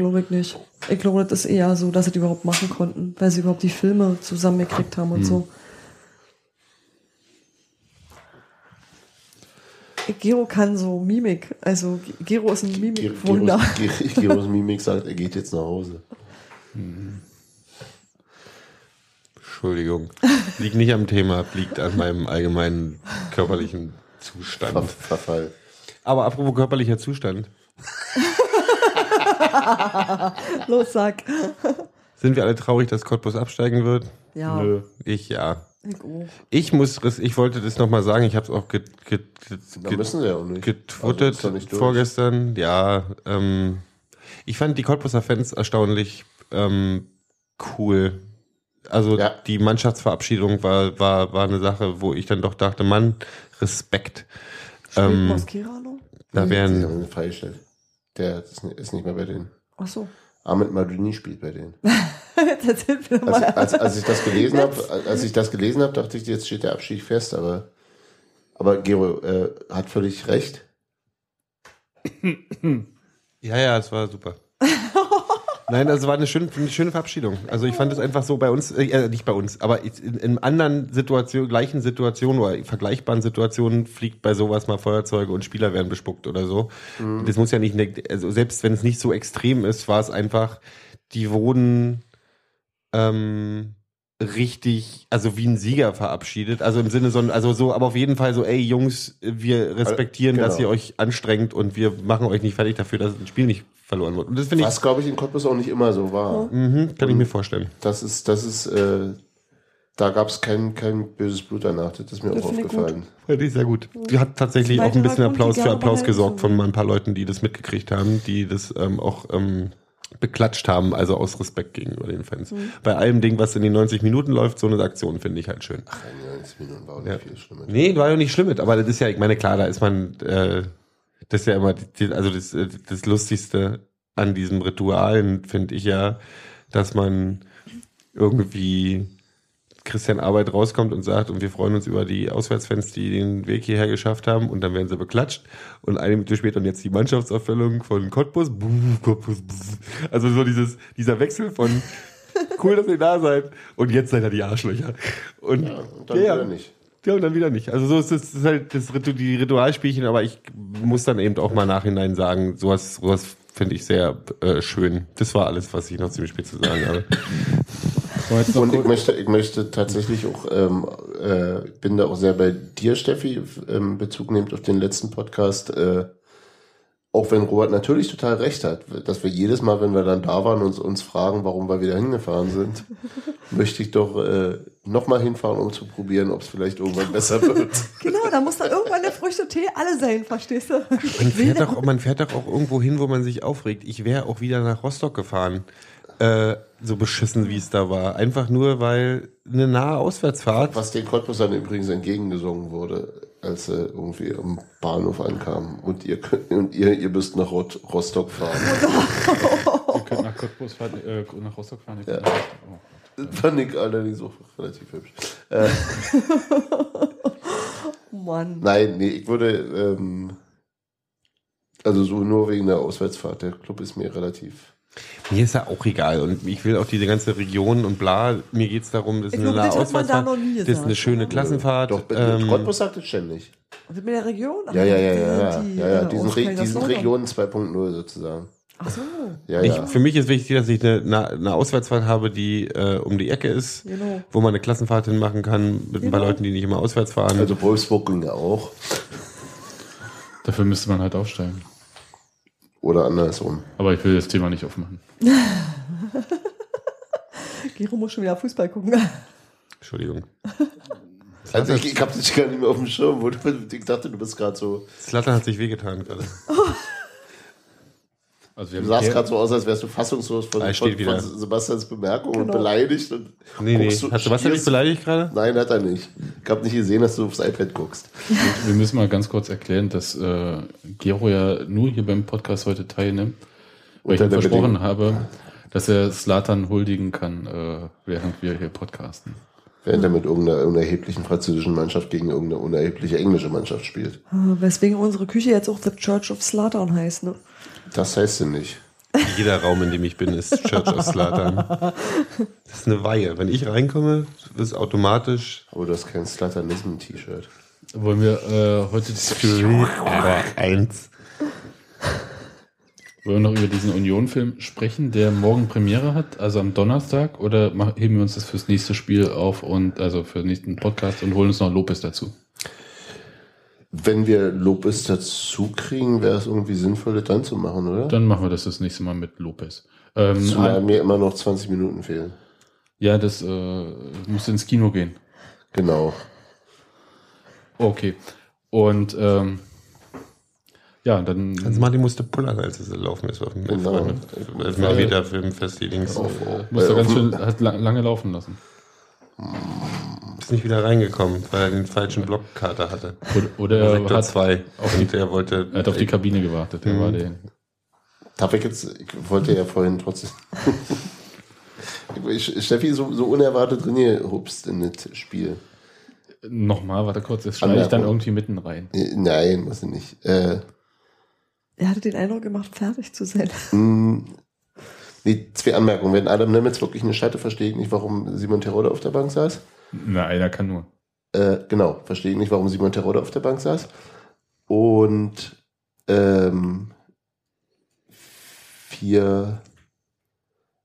Speaker 5: glaube ich nicht. Ich glaube, das ist eher so, dass sie die überhaupt machen konnten, weil sie überhaupt die Filme zusammengekriegt haben und so. Gero kann so Mimik, also Gero ist ein Mimik-Wunder.
Speaker 4: Giros, Giros Mimik sagt, er geht jetzt nach Hause.
Speaker 6: Entschuldigung. Liegt nicht am Thema, liegt an meinem allgemeinen körperlichen
Speaker 4: Ver
Speaker 6: Zustand.
Speaker 4: Verfall.
Speaker 6: Aber apropos körperlicher Zustand,
Speaker 5: Los, sag.
Speaker 6: sind wir alle traurig, dass Cottbus absteigen wird?
Speaker 5: Ja,
Speaker 3: Nö.
Speaker 6: Ich ja.
Speaker 5: ich
Speaker 6: muss, ich wollte das nochmal sagen, ich habe es auch get, get,
Speaker 4: Da
Speaker 6: get,
Speaker 4: müssen sie ja auch nicht.
Speaker 6: getwittert
Speaker 4: Also
Speaker 6: vorgestern. Ja, ähm, ich fand die Cottbuser Fans erstaunlich ähm, cool. Also
Speaker 4: Ja.
Speaker 6: die Mannschaftsverabschiedung war, war, war eine Sache, wo ich dann doch dachte, Mann, Respekt.
Speaker 5: Spielt
Speaker 6: Ähm,
Speaker 5: Mosquera noch?
Speaker 6: Da
Speaker 4: Die
Speaker 6: wären.
Speaker 4: Der ist ni- ist nicht mehr bei denen.
Speaker 5: Ach so.
Speaker 4: Ahmed Madrini spielt bei denen.
Speaker 5: Erzählt mir
Speaker 4: Als,
Speaker 5: mal.
Speaker 4: als, als ich das gelesen habe, als ich das gelesen habe, dachte ich, jetzt steht der Abstieg fest, aber aber Gero äh, hat völlig recht.
Speaker 6: ja, ja, es war super. Nein, also war eine schöne, eine schöne Verabschiedung. Also ich fand es einfach so bei uns, äh, nicht bei uns, aber in, in anderen Situationen, gleichen Situationen oder vergleichbaren Situationen fliegt bei sowas mal Feuerzeuge und Spieler werden bespuckt oder so. Das muss ja nicht, also selbst wenn es nicht so extrem ist, war es einfach, die wurden ähm, richtig, also wie ein Sieger verabschiedet. Also im Sinne so, also so, aber auf jeden Fall so, ey Jungs, wir respektieren,
Speaker 4: Genau.
Speaker 6: dass ihr euch anstrengt und wir machen euch nicht fertig dafür, dass ein Spiel nicht verloren wird. Und das finde ich,
Speaker 4: Was, glaube ich, in Cottbus auch nicht immer so war.
Speaker 6: mhm, kann ich mir vorstellen.
Speaker 4: Das ist, das ist, äh, da gab es kein, kein böses Blut danach. Das ist mir
Speaker 5: Das
Speaker 4: auch aufgefallen.
Speaker 6: Fand ich sehr gut. Die hat tatsächlich auch ein bisschen Applaus für Applaus gesorgt von ein paar Leuten, die das mitgekriegt haben, die das ähm, auch ähm, beklatscht haben, also aus Respekt gegenüber den Fans.
Speaker 5: Mhm.
Speaker 6: Bei allem Ding, was in den 90 Minuten läuft, so eine Aktion finde ich halt schön.
Speaker 4: Ach, 90 Minuten war auch nicht
Speaker 6: Ja.
Speaker 4: viel schlimmer.
Speaker 6: Nee, war ja nicht schlimm mit, aber das ist ja, ich meine, klar, da ist man, äh, das ist ja immer, die, also das, äh, das Lustigste an diesem Ritualen finde ich ja, dass man irgendwie Christian Arbeit rauskommt und sagt, und wir freuen uns über die Auswärtsfans, die den Weg hierher geschafft haben, und dann werden sie beklatscht. Und eine Minute später und jetzt die Mannschaftsaufstellung von Cottbus. Also so dieses, dieser Wechsel von cool, dass ihr da seid, und jetzt seid ihr die Arschlöcher. Und,
Speaker 4: Ja, und dann wieder nicht.
Speaker 6: Ja, und dann wieder nicht. Also so ist es das ist halt das Ritu die Ritualspielchen, aber ich muss dann eben auch mal nachhinein sagen, sowas, sowas finde ich sehr äh, schön. Das war alles, was ich noch ziemlich spät zu sagen habe.
Speaker 4: Und ich möchte, ich möchte tatsächlich auch, ähm, äh, ich bin da auch sehr bei dir, Steffi, ähm, Bezug nehmend auf den letzten Podcast, äh, auch wenn Robert natürlich total recht hat, dass wir jedes Mal, wenn wir dann da waren, uns, uns fragen, warum wir wieder hingefahren sind, möchte ich doch äh, nochmal hinfahren, um zu probieren, ob es vielleicht irgendwann besser wird.
Speaker 5: Genau, da muss dann irgendwann der Früchtetee alle sein, verstehst du?
Speaker 6: Man fährt, doch, man fährt doch auch irgendwo hin, wo man sich aufregt. Ich wäre auch wieder nach Rostock gefahren. Äh, so beschissen, wie es da war. Einfach nur, weil eine nahe Auswärtsfahrt.
Speaker 4: Was den Cottbusern übrigens entgegengesungen wurde. Als sie irgendwie am Bahnhof ankamen. Und ihr könnt, und ihr, ihr müsst nach Rot Rostock fahren.
Speaker 3: Ihr könnt nach Cottbus fahren, äh, nach Rostock fahren.
Speaker 4: Ja.
Speaker 3: nach Rostock. Oh.
Speaker 4: Das fand ich allerdings auch relativ hübsch. Äh,
Speaker 5: Mann.
Speaker 4: nein, nee, ich würde, ähm, also so nur wegen der Auswärtsfahrt. Der Club ist mir relativ.
Speaker 6: Mir ist ja auch egal und ich will auch diese ganze Region und bla. Mir geht's darum, das ist
Speaker 5: Ich
Speaker 6: eine
Speaker 5: hat man da
Speaker 6: Auswärtsfahrt.
Speaker 5: noch nie
Speaker 6: Das ist eine schöne? Klassenfahrt.
Speaker 4: Doch,
Speaker 6: ähm,
Speaker 4: Cottbus sagt es ständig.
Speaker 5: Also mit der Region?
Speaker 4: Ja, ja, ja,
Speaker 5: die-
Speaker 4: ja, ja,
Speaker 5: die,
Speaker 4: ja, ja. Diesen, Re diesen. Regionen 2.0 sozusagen.
Speaker 5: Ach so,
Speaker 4: Ja,
Speaker 6: ich,
Speaker 4: ja.
Speaker 6: Für mich ist wichtig, dass ich eine, eine, Auswärtsfahrt habe, die äh, um die Ecke ist,
Speaker 5: genau.
Speaker 6: wo man eine Klassenfahrt hin machen kann mit ein paar
Speaker 5: Genau.
Speaker 6: Leuten, die nicht immer auswärts fahren.
Speaker 4: Also Wolfsburg ging ja auch.
Speaker 3: Dafür müsste man halt aufsteigen.
Speaker 4: Oder andersrum.
Speaker 3: Aber ich will das Thema nicht aufmachen.
Speaker 5: Gero muss schon wieder Fußball gucken.
Speaker 6: Entschuldigung.
Speaker 4: Also ich, ich hab dich gar nicht mehr auf dem Schirm. Wo du, ich dachte, du bist gerade so.
Speaker 6: Slatan hat sich wehgetan gerade.
Speaker 3: Also wir
Speaker 4: Du
Speaker 3: haben
Speaker 4: sahst
Speaker 3: Ger-
Speaker 4: gerade so aus, als wärst du fassungslos von,
Speaker 6: Ah,
Speaker 4: von, von Sebastians Bemerkung und
Speaker 5: Genau.
Speaker 4: beleidigt. Und
Speaker 6: Nee, nee. Hast Sebastian
Speaker 4: stierst-
Speaker 6: beleidigt gerade?
Speaker 4: Nein, hat er nicht. Ich habe nicht gesehen, dass du aufs iPad guckst.
Speaker 3: wir müssen mal ganz kurz erklären, dass äh, Gero ja nur hier beim Podcast heute teilnimmt, weil ich
Speaker 4: Unter
Speaker 3: ihm
Speaker 4: der
Speaker 3: versprochen
Speaker 4: Bedingung.
Speaker 3: habe, dass er Slatan huldigen kann, äh, während wir hier podcasten.
Speaker 4: Während er mit irgendeiner unerheblichen französischen Mannschaft gegen irgendeine unerhebliche englische Mannschaft spielt.
Speaker 5: Äh, Weswegen unsere Küche jetzt auch The Church of Slattern heißt, ne?
Speaker 4: Das heißt sie nicht.
Speaker 6: Jeder Raum, in dem ich bin, ist Church of Slatan. Das ist eine Weihe. Wenn ich reinkomme, ist automatisch
Speaker 4: Aber du hast kein Slatanism-T-Shirt.
Speaker 3: Wollen wir äh, heute das
Speaker 6: eins.
Speaker 3: Wollen wir noch über diesen Union-Film sprechen, der morgen Premiere hat, also am Donnerstag, oder heben wir uns das fürs nächste Spiel auf und also für den nächsten Podcast und holen uns noch Lopez dazu?
Speaker 4: Wenn wir Lopez dazu kriegen, wäre es irgendwie sinnvoll, das dann zu machen, oder?
Speaker 3: Dann machen wir das das nächste Mal mit Lopez. Ähm,
Speaker 4: Zumal mir immer noch 20 Minuten fehlen.
Speaker 3: ja, das äh, muss ins Kino gehen.
Speaker 4: Genau.
Speaker 3: Okay. Und ähm, ja, dann
Speaker 6: Hans-Martin musste pullern, als es laufen ist auf dem
Speaker 4: Genau.
Speaker 6: Als mal wieder Filmfest, die Dings.
Speaker 3: muss er
Speaker 4: äh,
Speaker 3: ganz
Speaker 4: auf-
Speaker 3: schön, hat lang, lange laufen lassen.
Speaker 6: Ist nicht wieder reingekommen, weil er den falschen Blockkater hatte.
Speaker 3: Oder, oder er hat,
Speaker 6: 2. Und er wollte.
Speaker 3: er hat auf die Kabine gewartet. Der
Speaker 6: Mhm.
Speaker 3: war der.
Speaker 4: Darf ich jetzt, ich wollte ja vorhin trotzdem. Steffi so, so unerwartet drin gehupst in das Spiel.
Speaker 3: Nochmal, warte kurz, das schneide ich dann irgendwie mitten rein.
Speaker 4: Äh, Nein, muss ich nicht. Äh,
Speaker 5: Er hatte den Eindruck gemacht, fertig zu sein.
Speaker 4: Nee, zwei Anmerkungen. Wenn Adam Nemitz wirklich eine Schatte, verstehe ich nicht, warum Simon Terodde auf der Bank saß.
Speaker 3: Na, einer kann nur.
Speaker 4: Äh, genau, verstehe ich nicht, warum Simon Terodde auf der Bank saß. Und ähm, vier,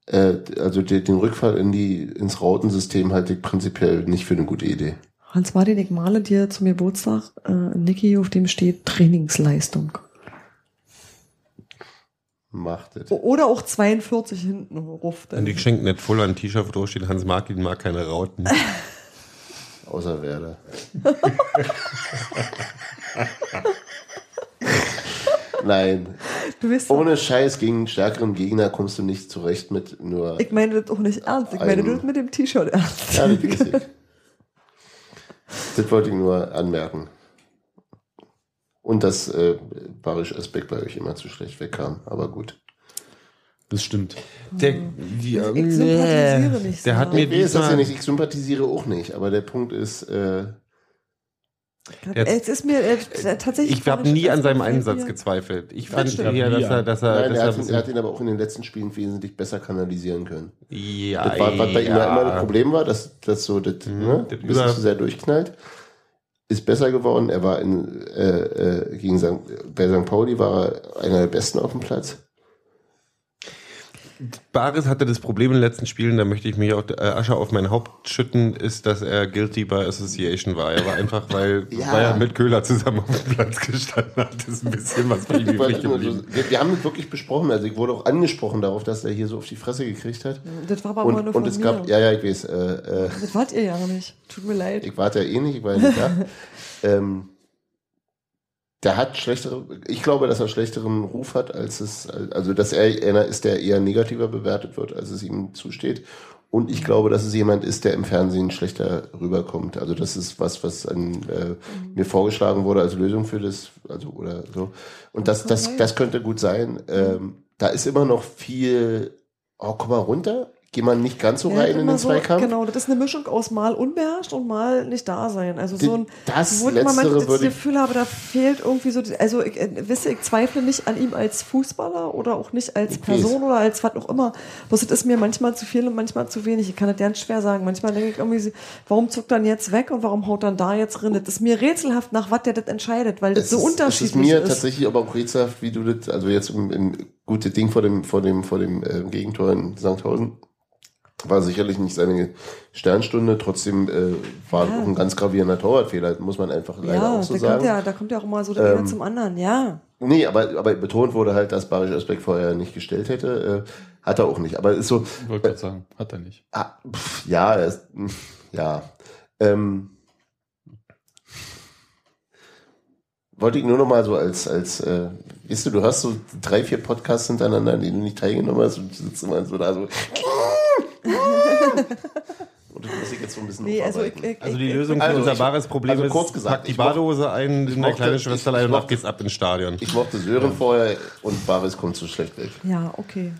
Speaker 4: äh, also de- den Rückfall in die, ins Rautensystem halte ich prinzipiell nicht für eine gute Idee.
Speaker 5: Hans-Martin, ich male dir zum Geburtstag äh, Niki, auf dem steht Trainingsleistung.
Speaker 4: Macht es.
Speaker 5: O- Oder auch 42 hinten ruf.
Speaker 6: Und ich schenke nicht voll ein T-Shirt, wo drauf steht, Hans Martin mag keine Rauten.
Speaker 4: Außer Werder. Nein,
Speaker 5: Du weißt doch,
Speaker 4: ohne Scheiß gegen einen stärkeren Gegner kommst du nicht zurecht mit nur.
Speaker 5: ich meine das auch nicht ernst. Ich meine
Speaker 4: Ein-
Speaker 5: das mit dem T-Shirt ernst.
Speaker 4: Ja, das. Das wollte ich nur anmerken. Und dass äh, Barisch Aspekt bei euch immer zu schlecht wegkam, aber gut.
Speaker 3: Das stimmt.
Speaker 6: Der, die,
Speaker 5: Ich sympathisiere nicht
Speaker 6: der
Speaker 5: so.
Speaker 6: hat mir
Speaker 4: Ich weiß das ja nicht, ich sympathisiere auch nicht, aber der Punkt ist, äh,
Speaker 6: Jetzt-
Speaker 5: es ist mir äh, tatsächlich.
Speaker 6: ich habe nie an seinem Einsatz gezweifelt. Ich fand
Speaker 5: stimmt.
Speaker 6: eher, dass er, dass er,
Speaker 4: nein,
Speaker 6: dass
Speaker 4: er, hat, ihn, er hat ihn aber auch in den letzten Spielen wesentlich besser kanalisieren können.
Speaker 6: ja,
Speaker 4: Das war, was bei ihm ja immer das
Speaker 6: ja.
Speaker 4: Problem war, dass das so das, ne,
Speaker 6: das
Speaker 4: ein bisschen zu sehr durchknallt. Ist besser geworden. Er war in, äh, äh, gegen St. bei St. Pauli war er einer der besten auf dem Platz.
Speaker 6: Baris hatte das Problem in den letzten Spielen, da möchte ich mich auch äh, Asche auf mein Haupt schütten, ist, dass er guilty by association war. Er war einfach, weil,
Speaker 4: Ja.
Speaker 6: weil er mit Köhler zusammen auf dem Platz gestanden hat, ist ein bisschen was bei ihm
Speaker 4: Ich
Speaker 6: übrig geblieben.
Speaker 4: wir, wir haben das wirklich besprochen. Also ich wurde auch angesprochen darauf, dass er hier so auf die Fresse gekriegt hat.
Speaker 5: Das war aber mal
Speaker 4: Und,
Speaker 5: nur von
Speaker 4: und es
Speaker 5: mir.
Speaker 4: gab, ja, ja, ich weiß, äh, äh,
Speaker 5: Das wart ihr ja nicht. Tut mir leid.
Speaker 4: ich warte ja eh nicht, ich war ja nicht da. ähm, der hat schlechtere, ich glaube, dass er schlechteren Ruf hat, als es, also dass er einer ist, der eher negativer bewertet wird, als es ihm zusteht. Und ich glaube, dass es jemand ist, der im Fernsehen schlechter rüberkommt. Also das ist was, was an, äh, mir vorgeschlagen wurde als Lösung für das, also oder so. Und das, das, das könnte gut sein. Ähm, da ist immer noch viel, oh, komm mal runter, geh mal nicht ganz so
Speaker 5: Ja,
Speaker 4: rein in den
Speaker 5: so,
Speaker 4: Zweikampf.
Speaker 5: Genau, das ist eine Mischung aus mal unbeherrscht und mal nicht da sein. Also so ein,
Speaker 4: das
Speaker 5: wo ich immer manchmal das Gefühl habe, da fehlt irgendwie so, also ich, äh, wisst ihr, ich zweifle nicht an ihm als Fußballer oder auch nicht als
Speaker 4: Ich
Speaker 5: Person
Speaker 4: weiß.
Speaker 5: oder als was auch immer. Bloß es ist mir manchmal zu viel und manchmal zu wenig. Ich kann das ganz schwer sagen. Manchmal denke ich irgendwie, warum zuckt dann jetzt weg und warum haut dann da jetzt drin? Das ist mir rätselhaft, nach was der das entscheidet, weil das
Speaker 4: Es
Speaker 5: so
Speaker 4: ist,
Speaker 5: unterschiedlich
Speaker 4: es ist mir
Speaker 5: ist.
Speaker 4: tatsächlich aber auch rätselhaft, wie du das, also jetzt im, im gute Ding vor dem, vor dem, vor dem äh, Gegentor in Sandhausen. War sicherlich nicht seine Sternstunde, trotzdem äh, war
Speaker 5: Ja.
Speaker 4: auch ein ganz gravierender Torwartfäller, muss man einfach leider
Speaker 5: ja,
Speaker 4: auch so
Speaker 5: da
Speaker 4: sagen.
Speaker 5: kommt ja, da kommt ja auch immer so der eine
Speaker 4: Ähm,
Speaker 5: zum anderen, ja.
Speaker 4: Nee, aber, aber betont wurde halt, dass Barisch Özbek vorher nicht gestellt hätte. Äh, hat er auch nicht. Aber ist so,
Speaker 3: Ich wollte gerade sagen, hat er nicht.
Speaker 4: ah, pff, ja, er ist, mh, ja. Ähm, wollte ich nur noch mal so als, als äh, weißt du, du hast so drei, vier Podcasts hintereinander, an denen du nicht teilgenommen hast und du sitzt immer so da so. Und das muss ich jetzt so ein bisschen
Speaker 5: Nee, also ich,
Speaker 4: aufarbeiten.
Speaker 5: ich,
Speaker 6: Also die Lösung für
Speaker 4: Also
Speaker 6: unser
Speaker 4: ich-
Speaker 6: wahres Problem
Speaker 4: also
Speaker 6: ist,
Speaker 4: kurz gesagt,
Speaker 6: pack die Badehose ein, nimm deine
Speaker 4: mochte-
Speaker 6: kleine Schwesterlein und ab geht's ab ins Stadion.
Speaker 4: Ich mochte Sören vorher und Baris kommt zu schlecht weg.
Speaker 5: Ja, okay.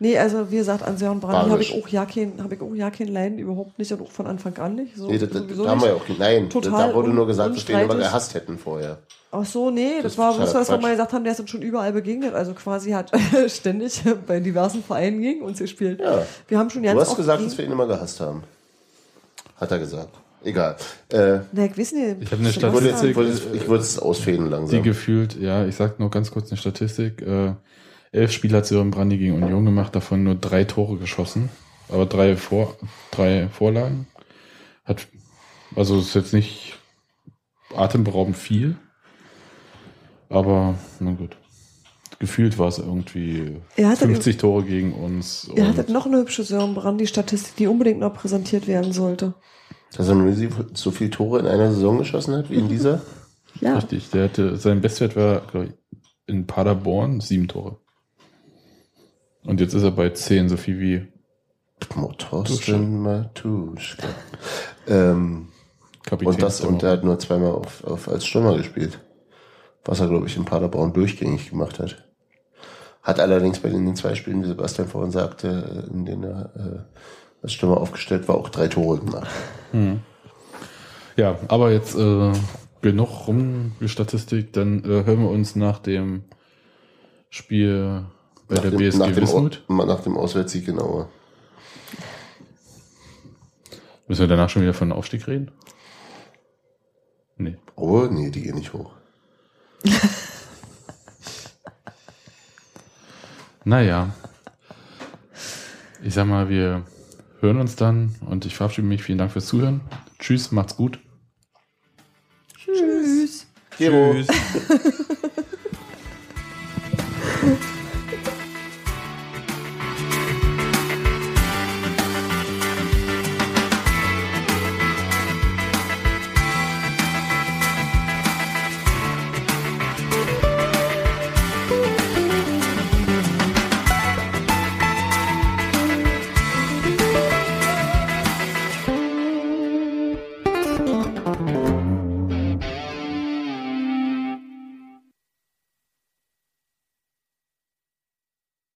Speaker 5: Nee, also wie gesagt, an Sören Brandi habe ich auch ja kein, habe ich auch ja kein Leiden, überhaupt nicht und auch von Anfang an nicht. So,
Speaker 4: Nee, das, das, da haben wir ja
Speaker 5: nicht.
Speaker 4: auch. Nein,
Speaker 5: Total
Speaker 4: da wurde nur gesagt, dass wir ihn immer gehasst hätten vorher.
Speaker 5: Ach so, nee, das,
Speaker 4: Das ist
Speaker 5: war das, was wir
Speaker 4: Quatsch.
Speaker 5: gesagt haben, der ist uns schon überall begegnet. Also quasi hat ständig bei diversen Vereinen gegen uns gespielt.
Speaker 4: Ja.
Speaker 5: Wir haben schon ganz
Speaker 4: Du hast gesagt,
Speaker 5: gegen-
Speaker 4: dass wir ihn immer gehasst haben. Hat er gesagt. Egal. Äh,
Speaker 5: Na, ich weiß nicht.
Speaker 3: Ich habe eine Statistik.
Speaker 4: ich, würde es ausfäden
Speaker 3: Die
Speaker 4: langsam.
Speaker 3: gefühlt, ja, ich sag nur ganz kurz eine Statistik. Äh, elf Spiele hat Sören Brandy gegen Union gemacht, davon nur drei Tore geschossen. Aber drei, Vor drei Vorlagen. Hat, also ist jetzt nicht atemberaubend viel. Aber, na gut. Gefühlt war es irgendwie
Speaker 5: Er hatte-
Speaker 3: 50 Tore gegen uns.
Speaker 5: Ihr
Speaker 3: und-
Speaker 5: hattet noch eine hübsche Sören Brandi-Statistik, die unbedingt noch präsentiert werden sollte.
Speaker 4: Dass er nur so viele Tore in einer Saison geschossen hat wie in dieser?
Speaker 5: Ja.
Speaker 3: Richtig, der hatte, sein Bestwert war, glaube ich, in Paderborn sieben Tore. Und jetzt ist er bei zehn, so viel wie
Speaker 4: Thorsten Matuschka. Ähm,
Speaker 3: Kapitän.
Speaker 4: und das, und er hat nur zweimal auf, auf, als Stürmer gespielt. Was er, glaube ich, in Paderborn durchgängig gemacht hat. Hat allerdings bei den zwei Spielen, wie Sebastian vorhin sagte, in denen er äh, als Stürmer aufgestellt war, auch drei Tore gemacht.
Speaker 3: Ja, aber jetzt äh, genug rumgestatistik, dann äh, hören wir uns nach dem Spiel bei der
Speaker 4: dem,
Speaker 3: BSG
Speaker 4: nach, dem,
Speaker 3: Wismut.
Speaker 4: Au- nach dem Auswärtssieg genauer.
Speaker 3: Müssen wir danach schon wieder von Aufstieg reden? Nee.
Speaker 4: Oh, nee, die gehen nicht hoch.
Speaker 3: Naja. Ich sag mal, wir hören uns dann und ich verabschiede mich. Vielen Dank fürs Zuhören. Tschüss, macht's gut.
Speaker 5: Tschüss.
Speaker 4: Gero.
Speaker 6: Tschüss.